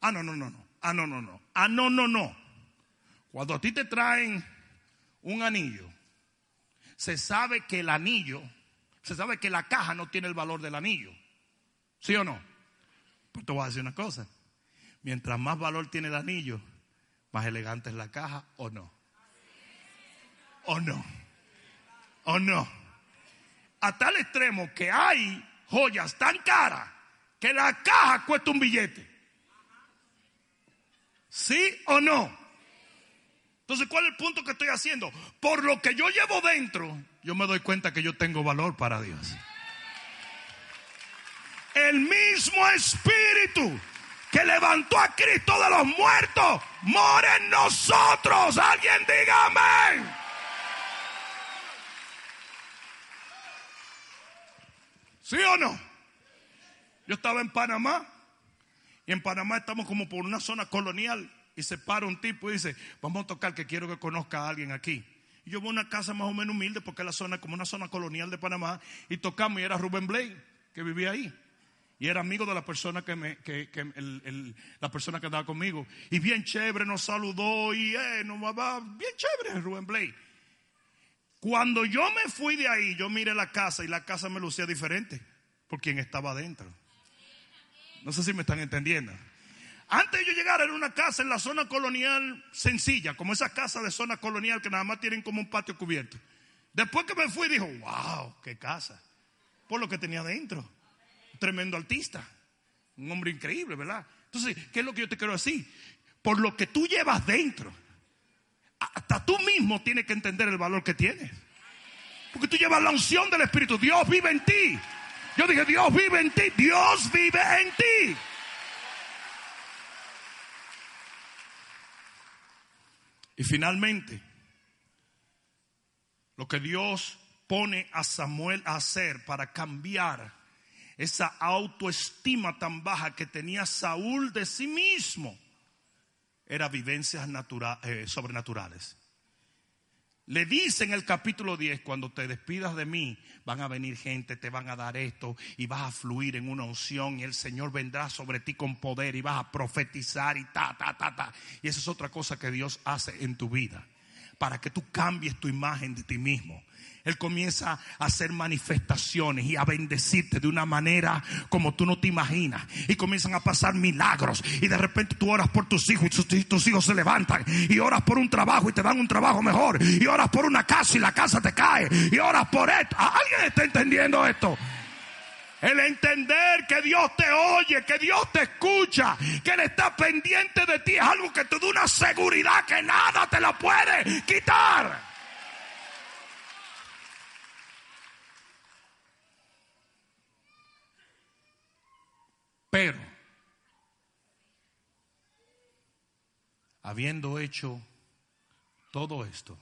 Ah, no, no, no, no. Ah, no, no, no. Ah, no, no, no. Cuando a ti te traen un anillo, se sabe que el anillo, se sabe que la caja no tiene el valor del anillo. ¿Sí o no? Pues te voy a decir una cosa. Mientras más valor tiene el anillo, más elegante es la caja o no. ¿O no? ¿O no? A tal extremo que hay joyas tan caras que la caja cuesta un billete. ¿Sí o no? Entonces, ¿cuál es el punto que estoy haciendo? Por lo que yo llevo dentro, yo me doy cuenta que yo tengo valor para Dios el mismo Espíritu que levantó a Cristo de los muertos, mora en nosotros. Alguien diga amén. ¿Sí o no? Yo estaba en Panamá y en Panamá estamos como por una zona colonial y se para un tipo y dice, vamos a tocar que quiero que conozca a alguien aquí. Y yo voy a una casa más o menos humilde porque la zona como una zona colonial de Panamá y tocamos y era Rubén Blake que vivía ahí. Y era amigo de la persona que, me, que, que el, la persona que andaba conmigo. Y bien chévere, nos saludó y eh, nos va bien chévere, Rubén Blake. Cuando yo me fui de ahí, yo miré la casa y la casa me lucía diferente por quien estaba adentro. No sé si me están entendiendo. Antes de yo llegar era una casa en la zona colonial sencilla, como esas casas de zona colonial que nada más tienen como un patio cubierto. Después que me fui, dijo, wow, qué casa. Por lo que tenía adentro tremendo artista, un hombre increíble, ¿verdad? Entonces, ¿qué es lo que yo te quiero decir? Por lo que tú llevas dentro, hasta tú mismo tienes que entender el valor que tienes. Porque tú llevas la unción del Espíritu, Dios vive en ti. Yo dije, Dios vive en ti, Dios vive en ti. Y finalmente, lo que Dios pone a Samuel a hacer para cambiar esa autoestima tan baja que tenía Saúl de sí mismo, era vivencias eh, sobrenaturales. Le dice en el capítulo 10, cuando te despidas de mí, van a venir gente, te van a dar esto y vas a fluir en una unción y el Señor vendrá sobre ti con poder y vas a profetizar y ta, ta, ta, ta. Y esa es otra cosa que Dios hace en tu vida, para que tú cambies tu imagen de ti mismo. Él comienza a hacer manifestaciones y a bendecirte de una manera como tú no te imaginas. Y comienzan a pasar milagros. Y de repente tú oras por tus hijos y tus, hijos se levantan. Y oras por un trabajo y te dan un trabajo mejor. Y oras por una casa y la casa te cae. Y oras por esto. ¿Alguien está entendiendo esto? El entender que Dios te oye, que Dios te escucha, que Él está pendiente de ti es algo que te da una seguridad que nada te la puede quitar. Pero, habiendo hecho todo esto,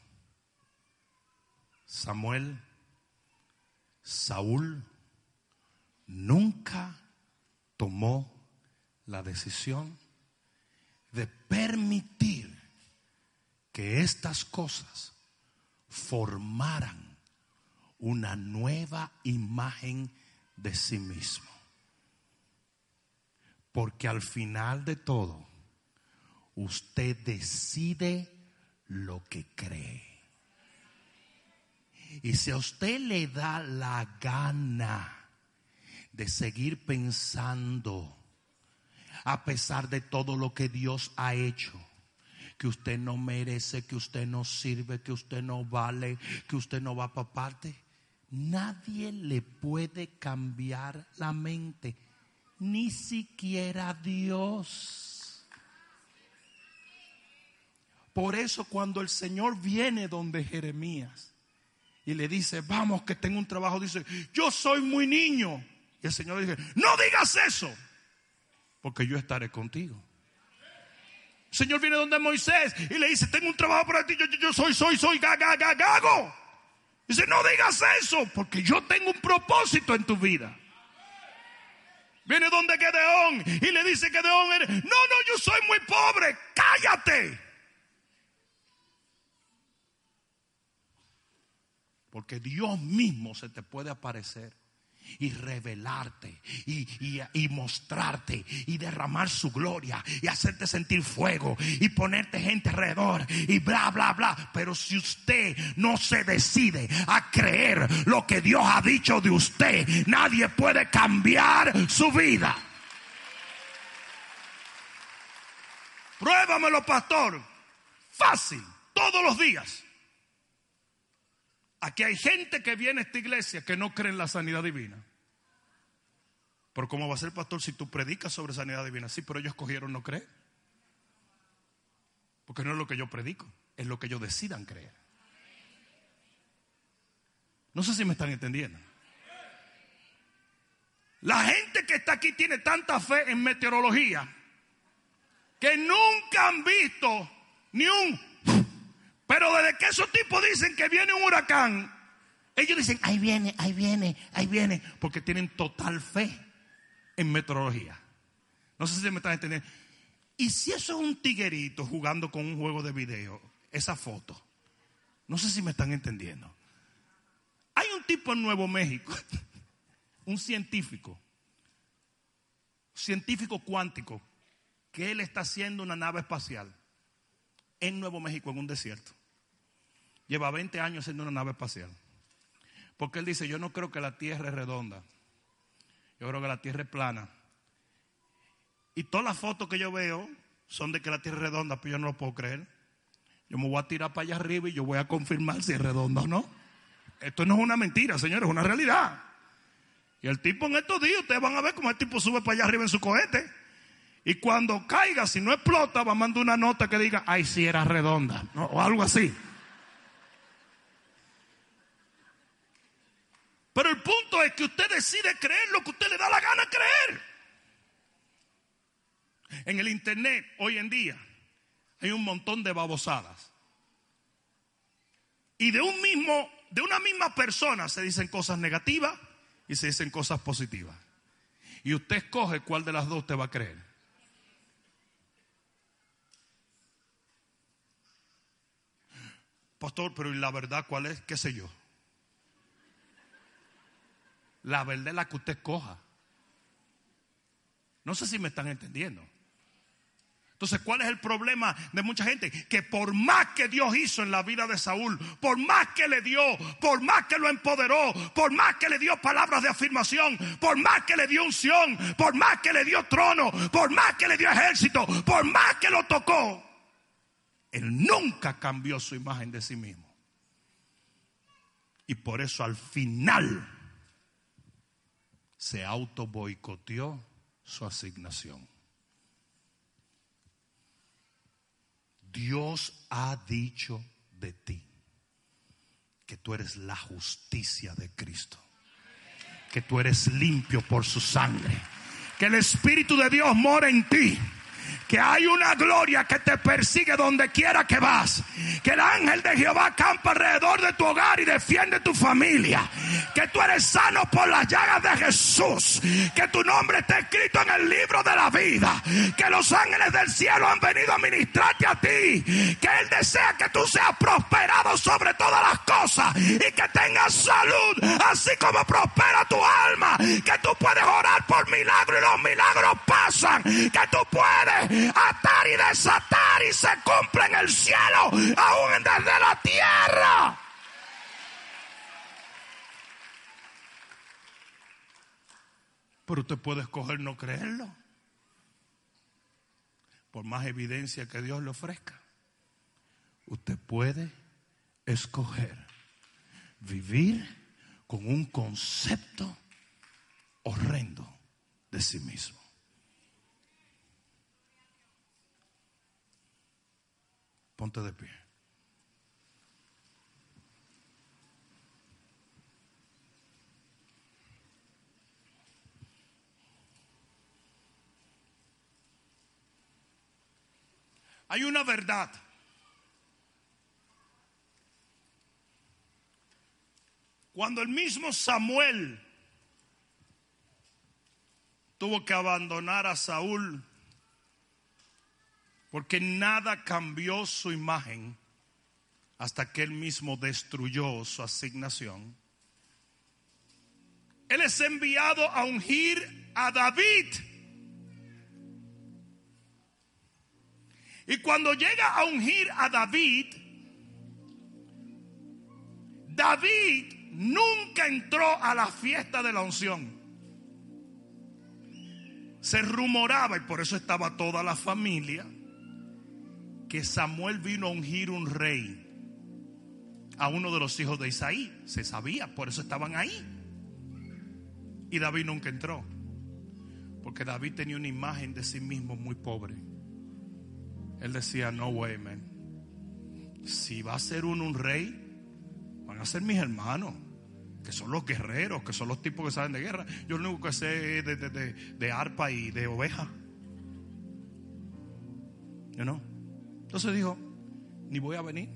Samuel, Saúl, nunca tomó la decisión de permitir que estas cosas formaran una nueva imagen de sí mismo. Porque al final de todo, usted decide lo que cree. Y si a usted le da la gana de seguir pensando, a pesar de todo lo que Dios ha hecho, que usted no merece, que usted no sirve, que usted no vale, que usted no va para parte, nadie le puede cambiar la mente, ni siquiera Dios. Por eso cuando el Señor viene donde Jeremías, y le dice, vamos que tengo un trabajo, dice, yo soy muy niño. Y el Señor dice, no digas eso, porque yo estaré contigo. El Señor viene donde Moisés y le dice, tengo un trabajo para ti, yo, soy, soy, soy, gaga, gago. Dice, no digas eso, porque yo tengo un propósito en tu vida. Viene donde Gedeón y le dice Gedeón, no, no, yo soy muy pobre, cállate. Porque Dios mismo se te puede aparecer y revelarte y, mostrarte y derramar su gloria y hacerte sentir fuego y ponerte gente alrededor y bla, bla, bla. Pero si usted no se decide a creer lo que Dios ha dicho de usted, nadie puede cambiar su vida. Pruébamelo, pastor. Fácil, todos los días. Aquí hay gente que viene a esta iglesia que no cree en la sanidad divina. Pero ¿cómo va a ser pastor si tú predicas sobre sanidad divina? Sí, pero ellos escogieron no creer. Porque no es lo que yo predico, es lo que ellos decidan creer. No sé si me están entendiendo. La gente que está aquí tiene tanta fe en meteorología que nunca han visto ni un pero desde que esos tipos dicen que viene un huracán, ellos dicen, ahí viene, ahí viene, ahí viene, porque tienen total fe en meteorología. No sé si me están entendiendo. Y si eso es un tiguerito jugando con un juego de video, esa foto, no sé si me están entendiendo. Hay un tipo en Nuevo México, un científico, científico cuántico, que él está haciendo una nave espacial en Nuevo México, en un desierto. Lleva 20 años haciendo una nave espacial. Porque él dice, yo no creo que la Tierra es redonda. Yo creo que la Tierra es plana. Y todas las fotos que yo veo son de que la Tierra es redonda, pero yo no lo puedo creer. Yo me voy a tirar para allá arriba y yo voy a confirmar si es redonda o no. Esto no es una mentira, señores, es una realidad. Y el tipo en estos días, ustedes van a ver cómo el tipo sube para allá arriba en su cohete. Y cuando caiga, si no explota, va a mandar una nota que diga, ay, si era redonda, o algo así. Pero el punto es que usted decide creer lo que usted le da la gana creer. En el internet hoy en día hay un montón de babosadas. Y de un mismo, de una misma persona se dicen cosas negativas y se dicen cosas positivas. Y usted escoge cuál de las dos te va a creer. Pastor, pero ¿y la verdad cuál es? ¿Qué sé yo? La verdad es la que usted coja. No sé si me están entendiendo. Entonces, ¿cuál es el problema de mucha gente? Que por más que Dios hizo en la vida de Saúl, por más que le dio, por más que lo empoderó, por más que le dio palabras de afirmación, por más que le dio unción, por más que le dio trono, por más que le dio ejército, por más que lo tocó, él nunca cambió su imagen de sí mismo. Y por eso al final se auto boicoteó su asignación. Dios ha dicho de ti que tú eres la justicia de Cristo, que tú eres limpio por su sangre, que el Espíritu de Dios mora en ti que hay una gloria que te persigue donde quiera que vas. Que el ángel de Jehová campa alrededor de tu hogar y defiende tu familia. Que tú eres sano por las llagas de Jesús. Que tu nombre está escrito en el libro de la vida. Que los ángeles del cielo han venido a ministrarte a ti. Que Él desea que tú seas prosperado sobre todas las cosas. Y que tengas salud. Así como prospera tu alma. Que tú puedes orar por milagros y los milagros pasan. Que tú puedes atar y desatar y se cumple en el cielo, aún desde la tierra. Pero usted puede escoger no creerlo, por más evidencia que Dios le ofrezca. Usted puede escoger vivir con un concepto horrendo de sí mismo. Ponte de pie. Hay una verdad. Cuando el mismo Samuel tuvo que abandonar a Saúl porque nada cambió su imagen hasta que él mismo destruyó su asignación. Él es enviado a ungir a David. Y cuando llega a ungir a David, David nunca entró a la fiesta de la unción. Se rumoraba, y por eso estaba toda la familia, que Samuel vino a ungir un rey a uno de los hijos de Isaí. Se sabía, por eso estaban ahí. Y David nunca entró. Porque David tenía una imagen de sí mismo muy pobre. Él decía, no way, man. Si va a ser uno un rey, van a ser mis hermanos que son los guerreros, que son los tipos que saben de guerra. Yo lo único que sé es de, arpa y de oveja. ¿yo no? Entonces dijo, ni voy a venir.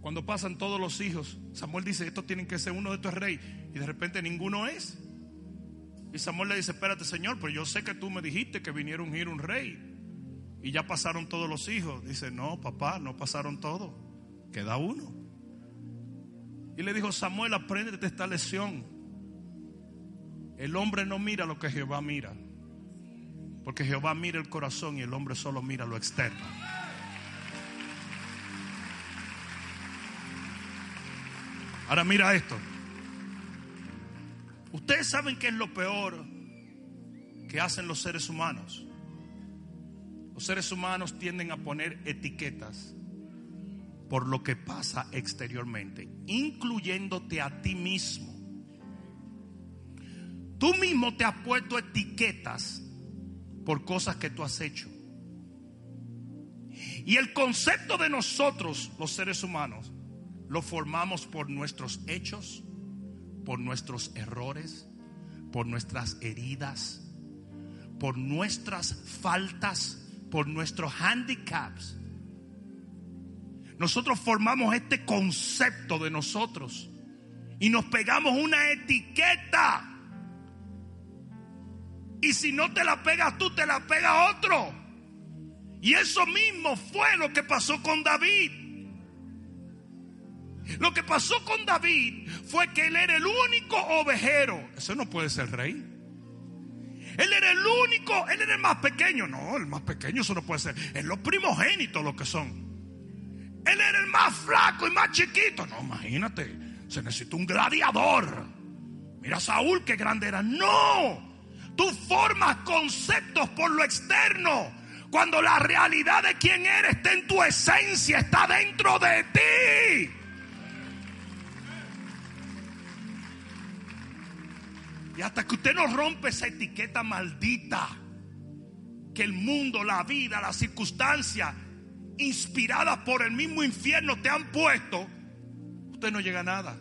Cuando pasan todos los hijos, Samuel dice, estos tienen que ser uno de estos reyes. Y de repente ninguno es. Y Samuel le dice, espérate Señor, pero yo sé que tú me dijiste que viniera a ungir un rey. Y ya pasaron todos los hijos. Dice, no, papá, no pasaron todos. Queda uno. Y le dijo, Samuel, aprende esta lección. El hombre no mira lo que Jehová mira. Porque Jehová mira el corazón y el hombre solo mira lo externo. Ahora mira esto. Ustedes saben qué es lo peor que hacen los seres humanos. Los seres humanos tienden a poner etiquetas por lo que pasa exteriormente, incluyéndote a ti mismo. Tú mismo te has puesto etiquetas por cosas que tú has hecho. Y el concepto de nosotros, los seres humanos, lo formamos por nuestros hechos, por nuestros errores, por nuestras heridas, por nuestras faltas, por nuestros handicaps nosotros formamos este concepto de nosotros y nos pegamos una etiqueta. Y si no te la pegas tú, te la pega otro. Y eso mismo fue lo que pasó con David. Lo que pasó con David fue que él era el único ovejero. Eso no puede ser rey. Él era el único, él era el más pequeño. No, el más pequeño, eso no puede ser. Es los primogénitos lo que son. Él era el más flaco y más chiquito. No, imagínate, se necesita un gladiador. Mira Saúl, qué grande era. No, tú formas conceptos por lo externo. Cuando la realidad de quién eres está en tu esencia, está dentro de ti. Y hasta que usted no rompe esa etiqueta maldita que el mundo, la vida, la circunstancia inspiradas por el mismo infierno te han puesto, usted no llega a nada.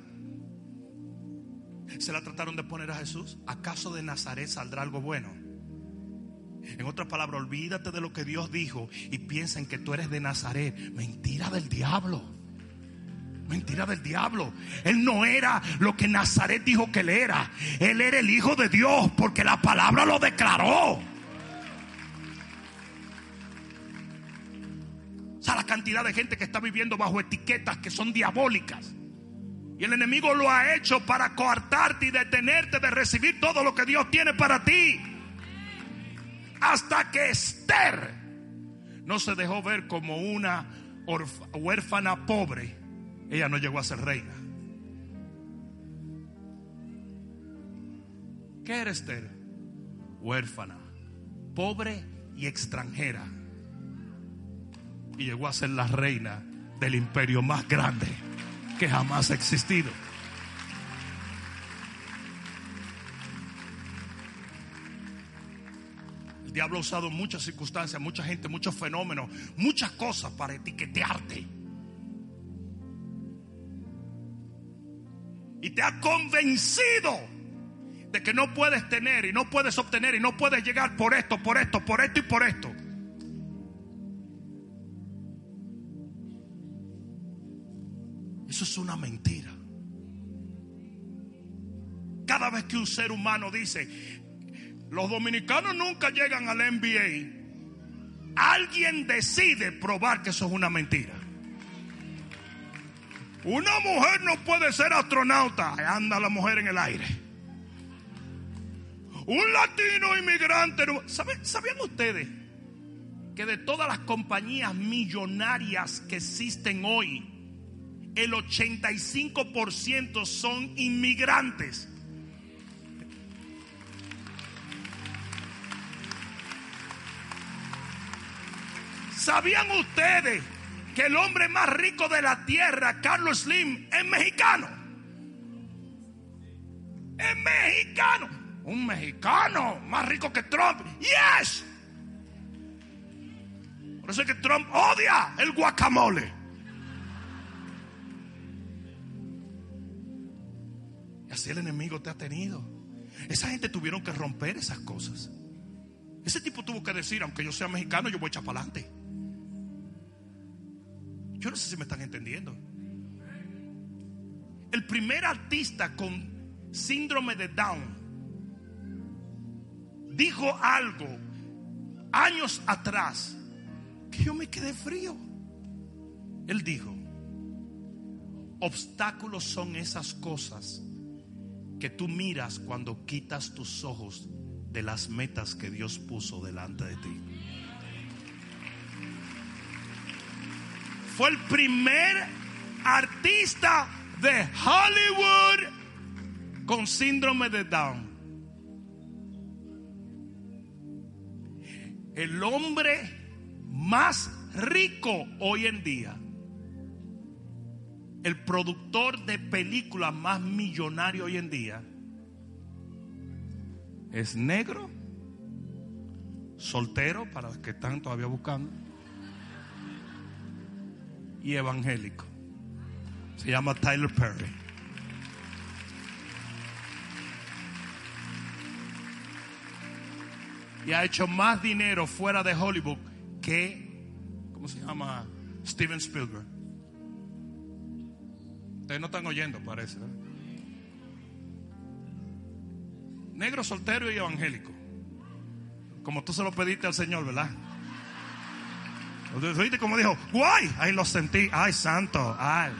Se la trataron de poner a Jesús. ¿Acaso de Nazaret saldrá algo bueno? En otras palabras, olvídate de lo que Dios dijo y piensa en que tú eres de Nazaret. Mentira del diablo. Mentira del diablo. Él no era lo que Nazaret dijo que él era. Él era el Hijo de Dios porque la palabra lo declaró. la cantidad de gente que está viviendo bajo etiquetas que son diabólicas. Y el enemigo lo ha hecho para coartarte y detenerte de recibir todo lo que Dios tiene para ti. Hasta que Esther no se dejó ver como una huérfana pobre, ella no llegó a ser reina. ¿Qué era Esther? Huérfana, pobre y extranjera. Y llegó a ser la reina del imperio más grande que jamás ha existido. El diablo ha usado muchas circunstancias, mucha gente, muchos fenómenos, muchas cosas para etiquetearte. Y te ha convencido de que no puedes tener y no puedes obtener y no puedes llegar por esto, por esto, por esto y por esto. Eso es una mentira. Cada vez que un ser humano dice, los dominicanos nunca llegan al NBA, alguien decide probar que eso es una mentira. Una mujer no puede ser astronauta, anda la mujer en el aire. Un latino inmigrante. ¿Sabían ustedes que de todas las compañías millonarias que existen hoy, el 85% son inmigrantes. ¿Sabían ustedes que el hombre más rico de la tierra, Carlos Slim, es mexicano? Es mexicano. Un mexicano más rico que Trump. Yes. Por eso es que Trump odia el guacamole. Así el enemigo te ha tenido. Esa gente tuvieron que romper esas cosas. Ese tipo tuvo que decir, aunque yo sea mexicano, yo voy a echar para adelante. Yo no sé si me están entendiendo. El primer artista con síndrome de Down dijo algo años atrás que yo me quedé frío. Él dijo, obstáculos son esas cosas que tú miras cuando quitas tus ojos de las metas que Dios puso delante de ti. Fue el primer artista de Hollywood con síndrome de Down. El hombre más rico hoy en día el productor de películas más millonario hoy en día es negro, soltero, para los que están todavía buscando, y evangélico. Se llama Tyler Perry. Y ha hecho más dinero fuera de Hollywood que, ¿cómo se llama? Steven Spielberg. Ustedes no están oyendo, parece. Negro, soltero y evangélico. Como tú se lo pediste al Señor, ¿verdad? ¿Viste como dijo? ¡Guay! Ahí lo sentí. ¡Ay, santo! ¡Ay!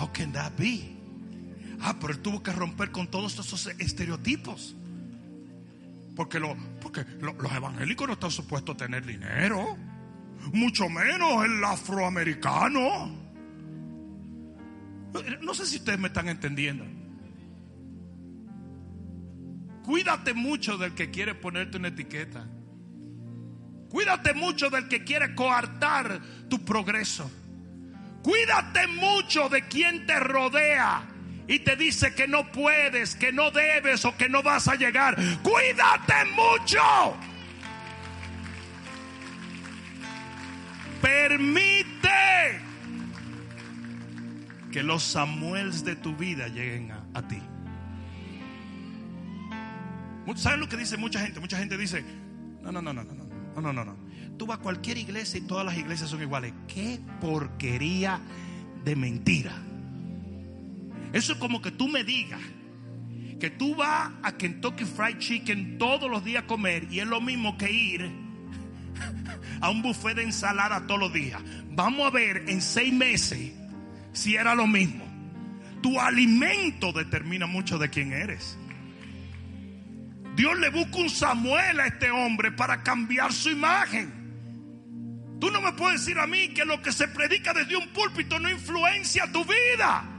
How can that be? Ah, pero él tuvo que romper con todos esos estereotipos. Porque, lo, porque los evangélicos no están supuestos a tener dinero. Mucho menos el afroamericano. No sé si ustedes me están entendiendo. Cuídate mucho del que quiere ponerte una etiqueta. Cuídate mucho del que quiere coartar tu progreso. Cuídate mucho de quien te rodea y te dice que no puedes, que no debes o que no vas a llegar, cuídate mucho. Permite que los Samuels de tu vida lleguen a, ti. ¿Saben lo que dice mucha gente? Mucha gente dice, no, no, no, no, no, no, no, no, no. Tú vas a cualquier iglesia y todas las iglesias son iguales. Qué porquería de mentira. Eso es como que tú me digas que tú vas a Kentucky Fried Chicken todos los días a comer y es lo mismo que ir a un buffet de ensalada todos los días. Vamos a ver en seis meses si era lo mismo. Tu alimento determina mucho de quién eres. Dios le busca un Samuel a este hombre para cambiar su imagen. Tú no me puedes decir a mí que lo que se predica desde un púlpito no influencia tu vida.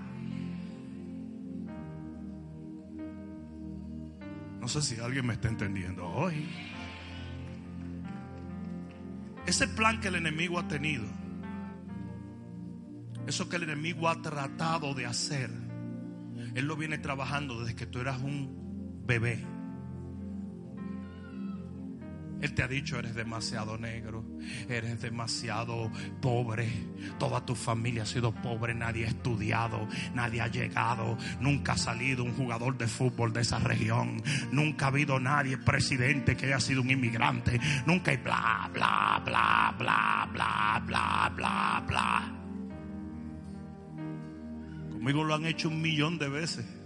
No sé si alguien me está entendiendo hoy. Ese plan que el enemigo ha tenido, eso que el enemigo ha tratado de hacer, él lo viene trabajando desde que tú eras un bebé. Él te ha dicho, eres demasiado negro, eres demasiado pobre, toda tu familia ha sido pobre, nadie ha estudiado, nadie ha llegado, nunca ha salido un jugador de fútbol de esa región, nunca ha habido nadie presidente que haya sido un inmigrante, nunca hay bla, bla, bla, bla, bla, bla, bla, bla. Conmigo lo han hecho un millón de veces.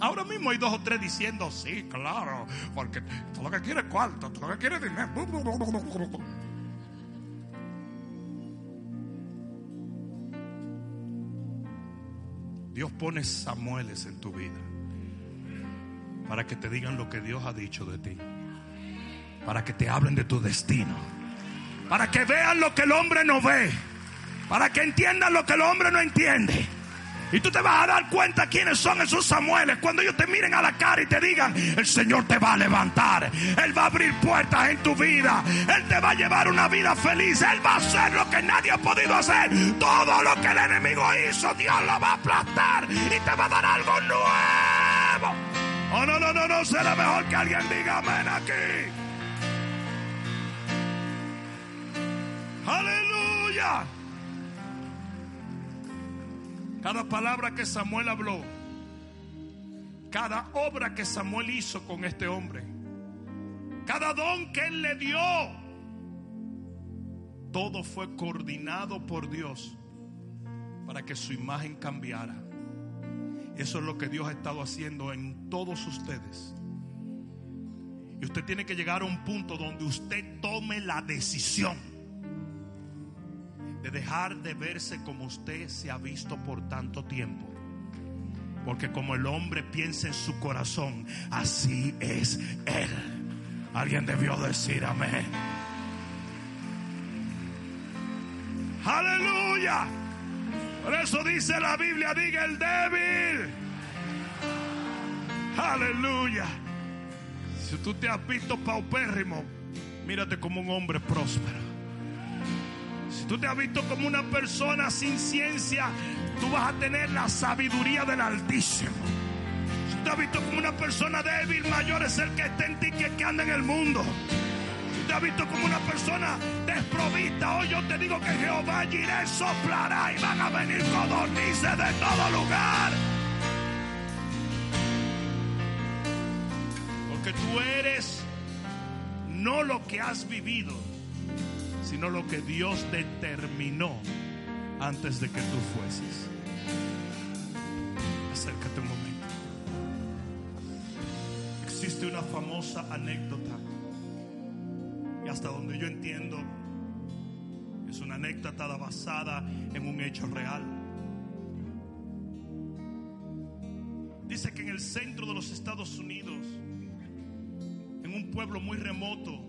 Ahora mismo hay dos o tres diciendo, sí, claro, porque todo lo que quiere es cuarto, todo lo que quiere es dinero. Dios pone Samueles en tu vida para que te digan lo que Dios ha dicho de ti, para que te hablen de tu destino, para que vean lo que el hombre no ve, para que entiendan lo que el hombre no entiende. Y tú te vas a dar cuenta quiénes son esos Samueles cuando ellos te miren a la cara y te digan, el Señor te va a levantar, Él va a abrir puertas en tu vida, Él te va a llevar una vida feliz, Él va a hacer lo que nadie ha podido hacer. Todo lo que el enemigo hizo, Dios lo va a aplastar y te va a dar algo nuevo. Oh, no, no, no, no, será mejor que alguien diga amén aquí. Aleluya. Cada palabra que Samuel habló, cada obra que Samuel hizo con este hombre, cada don que él le dio, todo fue coordinado por Dios para que su imagen cambiara. Eso es lo que Dios ha estado haciendo en todos ustedes. Y usted tiene que llegar a un punto donde usted tome la decisión de dejar de verse como usted se ha visto por tanto tiempo. Porque como el hombre piensa en su corazón, así es él. Alguien debió decir amén. Aleluya. Por eso dice la Biblia, diga el débil. Aleluya. Si tú te has visto paupérrimo, mírate como un hombre próspero. Tú te has visto como una persona sin ciencia, tú vas a tener la sabiduría del Altísimo. Si tú te has visto como una persona débil, mayor es el que está en ti que el que anda en el mundo. Si te has visto como una persona desprovista, hoy yo te digo que Jehová Jireh soplará y van a venir codornices de todo lugar. Porque tú eres no lo que has vivido, sino lo que Dios determinó antes de que tú fueses. Acércate un momento. Existe una famosa anécdota y hasta donde yo entiendo es una anécdota basada en un hecho real. Dice que en el centro de los Estados Unidos, en un pueblo muy remoto,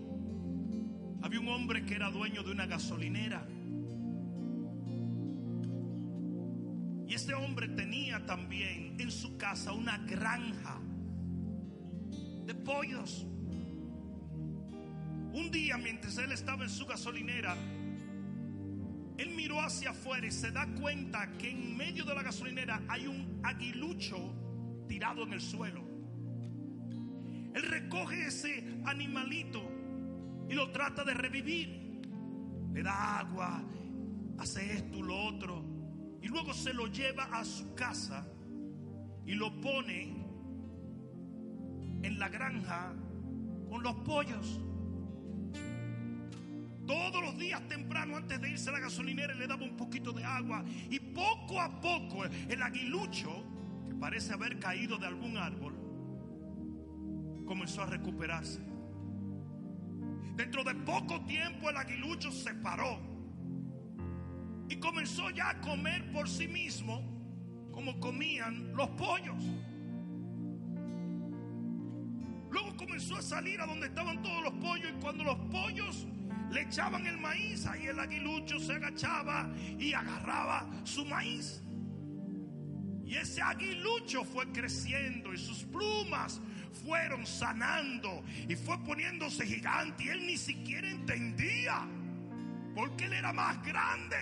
había un hombre que era dueño de una gasolinera. Y este hombre tenía también en su casa una granja de pollos. Un día mientras él estaba en su gasolinera, él miró hacia afuera y se da cuenta que en medio de la gasolinera hay un aguilucho tirado en el suelo. Él recoge ese animalito y lo trata de revivir. Le da agua, hace esto, lo otro. Y luego se lo lleva a su casa y lo pone en la granja con los pollos. Todos los días temprano antes de irse a la gasolinera le daba un poquito de agua y poco a poco el aguilucho, que parece haber caído de algún árbol, comenzó a recuperarse. Dentro de poco tiempo el aguilucho se paró y comenzó ya a comer por sí mismo como comían los pollos. Luego comenzó a salir a donde estaban todos los pollos y cuando los pollos le echaban el maíz, ahí el aguilucho se agachaba y agarraba su maíz. Y ese aguilucho fue creciendo y sus plumas fueron sanando y fue poniéndose gigante y él ni siquiera entendía porque él era más grande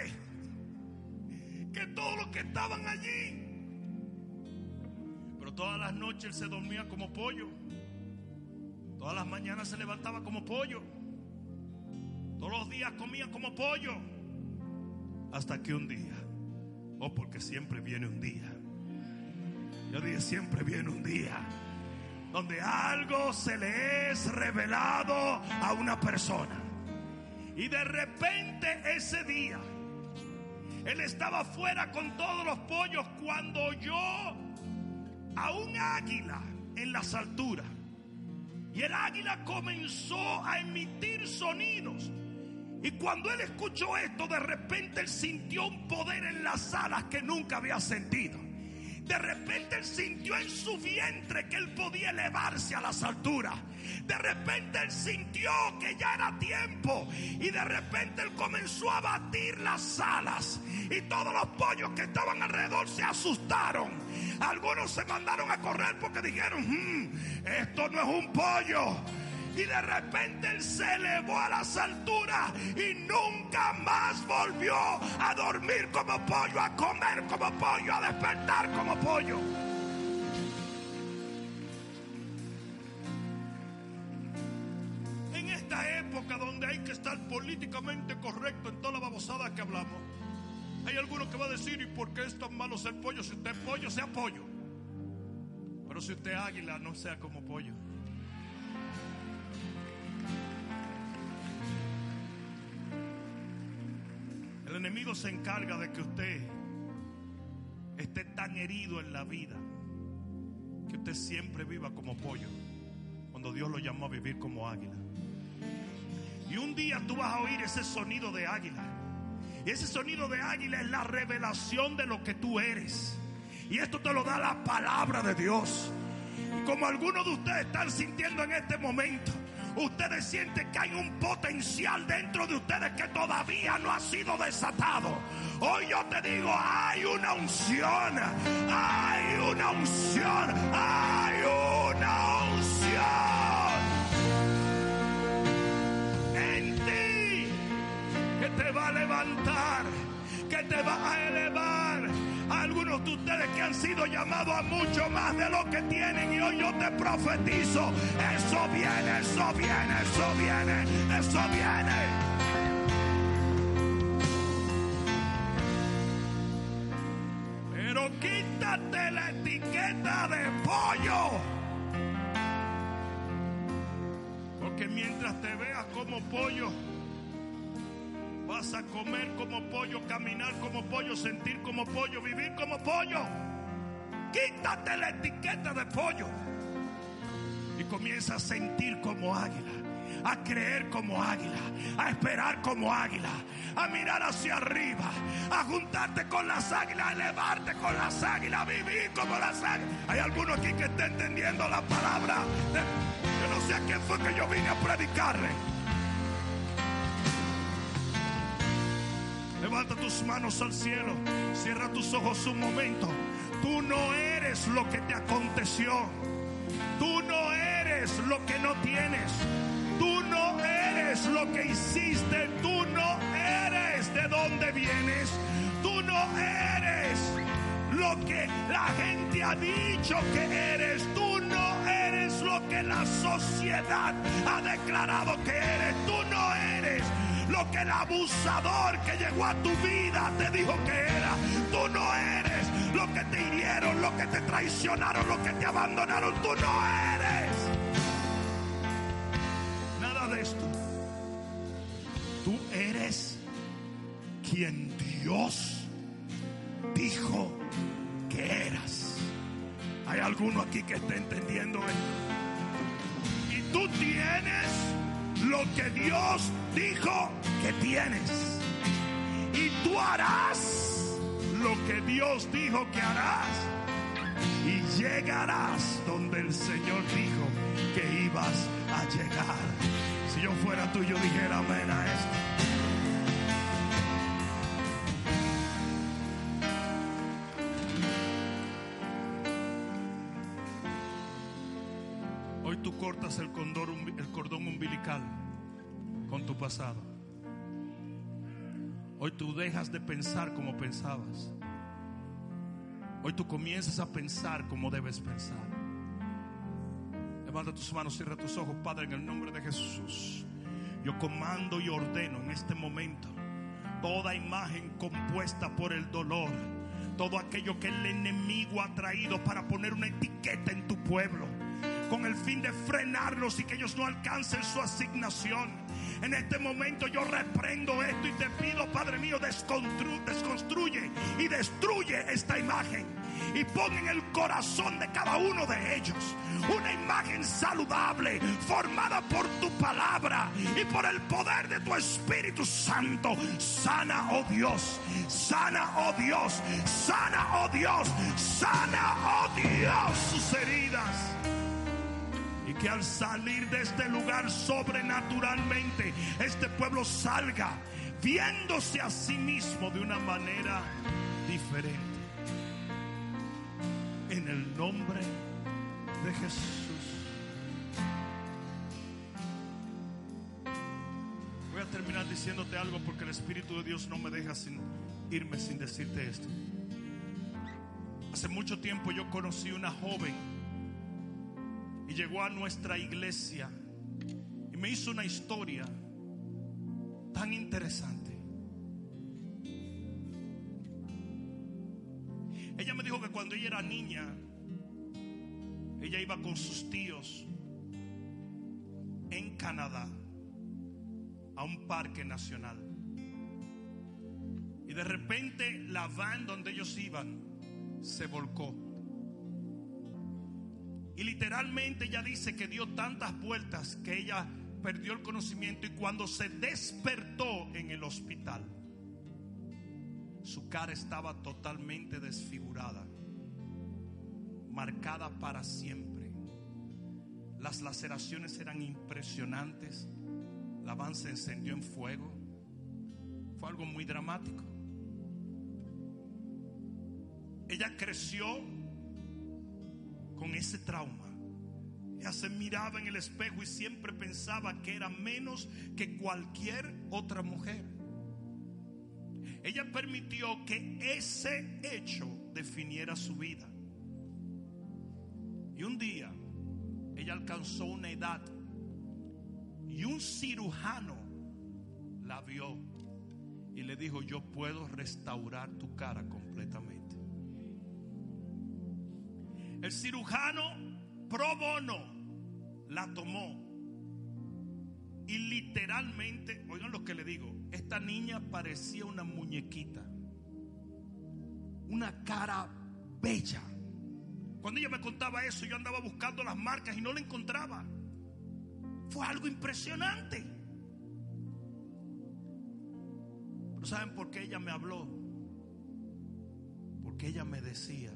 que todos los que estaban allí. Pero todas las noches él se dormía como pollo. Todas las mañanas se levantaba como pollo. Todos los días comía como pollo. Hasta que un día, oh porque siempre viene un día. Yo dije, siempre viene un día donde algo se le es revelado a una persona. Y de repente ese día, él estaba fuera con todos los pollos cuando oyó a un águila en las alturas. Y el águila comenzó a emitir sonidos. Y cuando él escuchó esto, de repente él sintió un poder en las alas que nunca había sentido. De repente él sintió en su vientre que él podía elevarse a las alturas. De repente él sintió que ya era tiempo. Y de repente él comenzó a batir las alas. Y todos los pollos que estaban alrededor se asustaron. Algunos se mandaron a correr porque dijeron, "Hmm, esto no es un pollo. Y de repente él se elevó a las alturas y nunca más volvió a dormir como pollo, a comer como pollo, a despertar como pollo. En esta época donde hay que estar políticamente correcto en toda la babosada que hablamos, hay alguno que va a decir, ¿y por qué es tan malo ser pollo? Si usted es pollo, sea pollo. Pero si usted es águila, no sea como pollo. Enemigo se encarga de que usted esté tan herido en la vida que usted siempre viva como pollo cuando Dios lo llamó a vivir como águila. Y un día tú vas a oír ese sonido de águila. Y ese sonido de águila es la revelación de lo que tú eres. Y esto te lo da la palabra de Dios. Y como algunos de ustedes están sintiendo en este momento, ustedes sienten que hay un potencial dentro de ustedes que todavía no ha sido desatado. Hoy yo te digo, hay una unción, hay una unción, hay una unción en ti que te va a levantar, que te va a elevar. Ustedes que han sido llamados a mucho más de lo que tienen y hoy yo te profetizo, eso viene, eso viene, eso viene, eso viene. Pero quítate la etiqueta de pollo. Porque mientras te veas como pollo, a comer como pollo, caminar como pollo, sentir como pollo, vivir como pollo. Quítate la etiqueta de pollo. Y comienza a sentir como águila, a creer como águila, a esperar como águila, a mirar hacia arriba, a juntarte con las águilas, a elevarte con las águilas, a vivir como las águilas. Hay alguno aquí que está entendiendo la palabra. yo no sé a quién fue que yo vine a predicarle. Levanta tus manos al cielo, cierra tus ojos un momento. Tú no eres lo que te aconteció. Tú no eres lo que no tienes. Tú no eres lo que hiciste. Tú no eres de dónde vienes. Tú no eres lo que la gente ha dicho que eres. Tú no eres lo que la sociedad ha declarado que eres. Tú no eres lo que el abusador que llegó a tu vida te dijo que era. Tú no eres lo que te hirieron, lo que te traicionaron, lo que te abandonaron. Tú no eres nada de esto. Tú eres quien Dios dijo que eras. Hay alguno aquí que está entendiendo esto. Y tú tienes lo que Dios dijo que tienes. Y tú harás lo que Dios dijo que harás. Y llegarás donde el Señor dijo que ibas a llegar. Si yo fuera tú, yo dijera amén a esto. Hoy tú cortas el, condor, el cordón con tu pasado. Hoy tú dejas de pensar como pensabas. Hoy tú comienzas a pensar como debes pensar. Levanta tus manos, cierra tus ojos, Padre, en el nombre de Jesús. Yo comando y ordeno en este momento toda imagen compuesta por el dolor, todo aquello que el enemigo ha traído para poner una etiqueta en tu pueblo, con el fin de frenarlos y que ellos no alcancen su asignación. En este momento yo reprendo esto y te pido, Padre mío, desconstruye y destruye esta imagen. Y pon en el corazón de cada uno de ellos una imagen saludable, formada por tu palabra y por el poder de tu Espíritu Santo. Sana, oh Dios, sana, oh Dios, sana, oh Dios, sana, oh Dios, sus heridas que al salir de este lugar sobrenaturalmente, este pueblo salga viéndose a sí mismo de una manera diferente. En el nombre de Jesús. Voy a terminar diciéndote algo porque el Espíritu de Dios no me deja irme sin decirte esto. Hace mucho tiempo yo conocí una joven y llegó a nuestra iglesia y me hizo una historia tan interesante. Ella me dijo que cuando ella era niña, ella iba con sus tíos en Canadá a un parque nacional. Y de repente la van donde ellos iban se volcó. Y literalmente ella dice que dio tantas vueltas que ella perdió el conocimiento y cuando se despertó en el hospital, su cara estaba totalmente desfigurada, marcada para siempre. Las laceraciones eran impresionantes, la van se encendió en fuego. Fue algo muy dramático. Ella creció con ese trauma. Ella se miraba en el espejo y siempre pensaba que era menos que cualquier otra mujer. Ella permitió que ese hecho definiera su vida. Y un día ella alcanzó una edad y un cirujano la vio y le dijo, yo puedo restaurar tu cara completamente. El cirujano pro bono la tomó. Y literalmente, oigan lo que le digo, esta niña parecía una muñequita. Una cara bella. Cuando ella me contaba eso, yo andaba buscando las marcas y no la encontraba. Fue algo impresionante. Pero ¿saben por qué ella me habló? Porque ella me decía,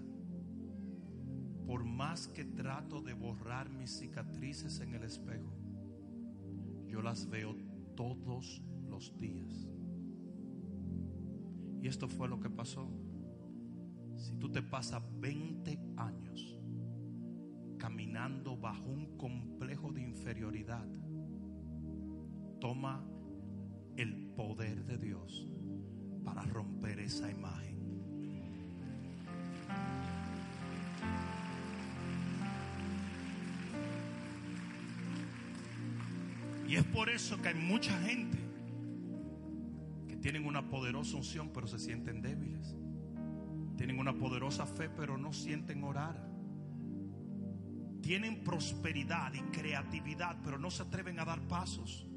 por más que trato de borrar mis cicatrices en el espejo, yo las veo todos los días. Y esto fue lo que pasó. Si tú te pasas 20 años caminando bajo un complejo de inferioridad, toma el poder de Dios para romper esa imagen. Y es por eso que hay mucha gente que tienen una poderosa unción pero se sienten débiles. Tienen una poderosa fe pero no sienten orar. Tienen prosperidad y creatividad pero no se atreven a dar pasos.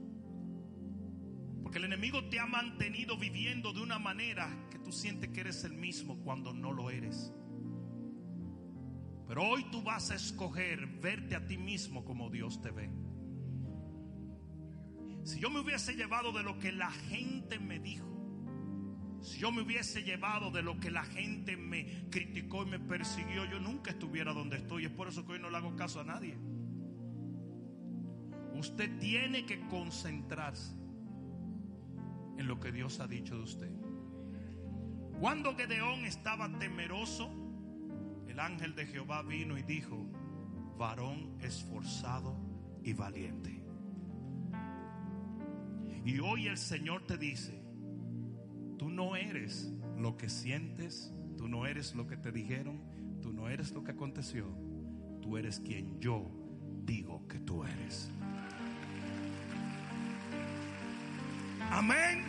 Porque el enemigo te ha mantenido viviendo de una manera que tú sientes que eres el mismo cuando no lo eres. Pero hoy tú vas a escoger verte a ti mismo como Dios te ve. Si yo me hubiese llevado de lo que la gente me dijo, si yo me hubiese llevado de lo que la gente me criticó y me persiguió, yo nunca estuviera donde estoy. Es por eso que hoy no le hago caso a nadie. Usted tiene que concentrarse en lo que Dios ha dicho de usted. Cuando Gedeón estaba temeroso, el ángel de Jehová vino y dijo, varón esforzado y valiente. Y hoy el Señor te dice, tú no eres lo que sientes, tú no eres lo que te dijeron, tú no eres lo que aconteció, tú eres quien yo digo que tú eres. Amén.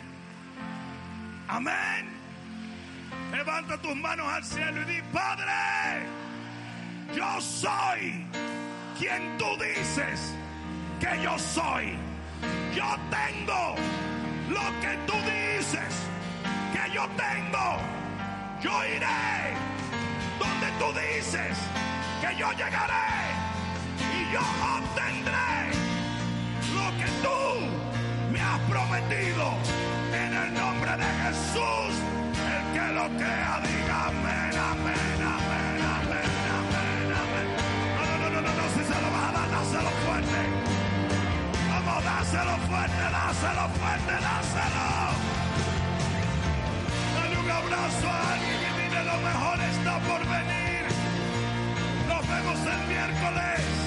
Amén. Levanta tus manos al cielo y di, Padre, yo soy quien tú dices que yo soy. Yo tengo lo que tú dices que yo tengo. Yo iré donde tú dices que yo llegaré y yo obtendré lo que tú me has prometido en el nombre de Jesús. El que lo crea, dáselo fuerte, dáselo fuerte, dáselo. Dale un abrazo a alguien y dile lo mejor está por venir. Nos vemos el miércoles.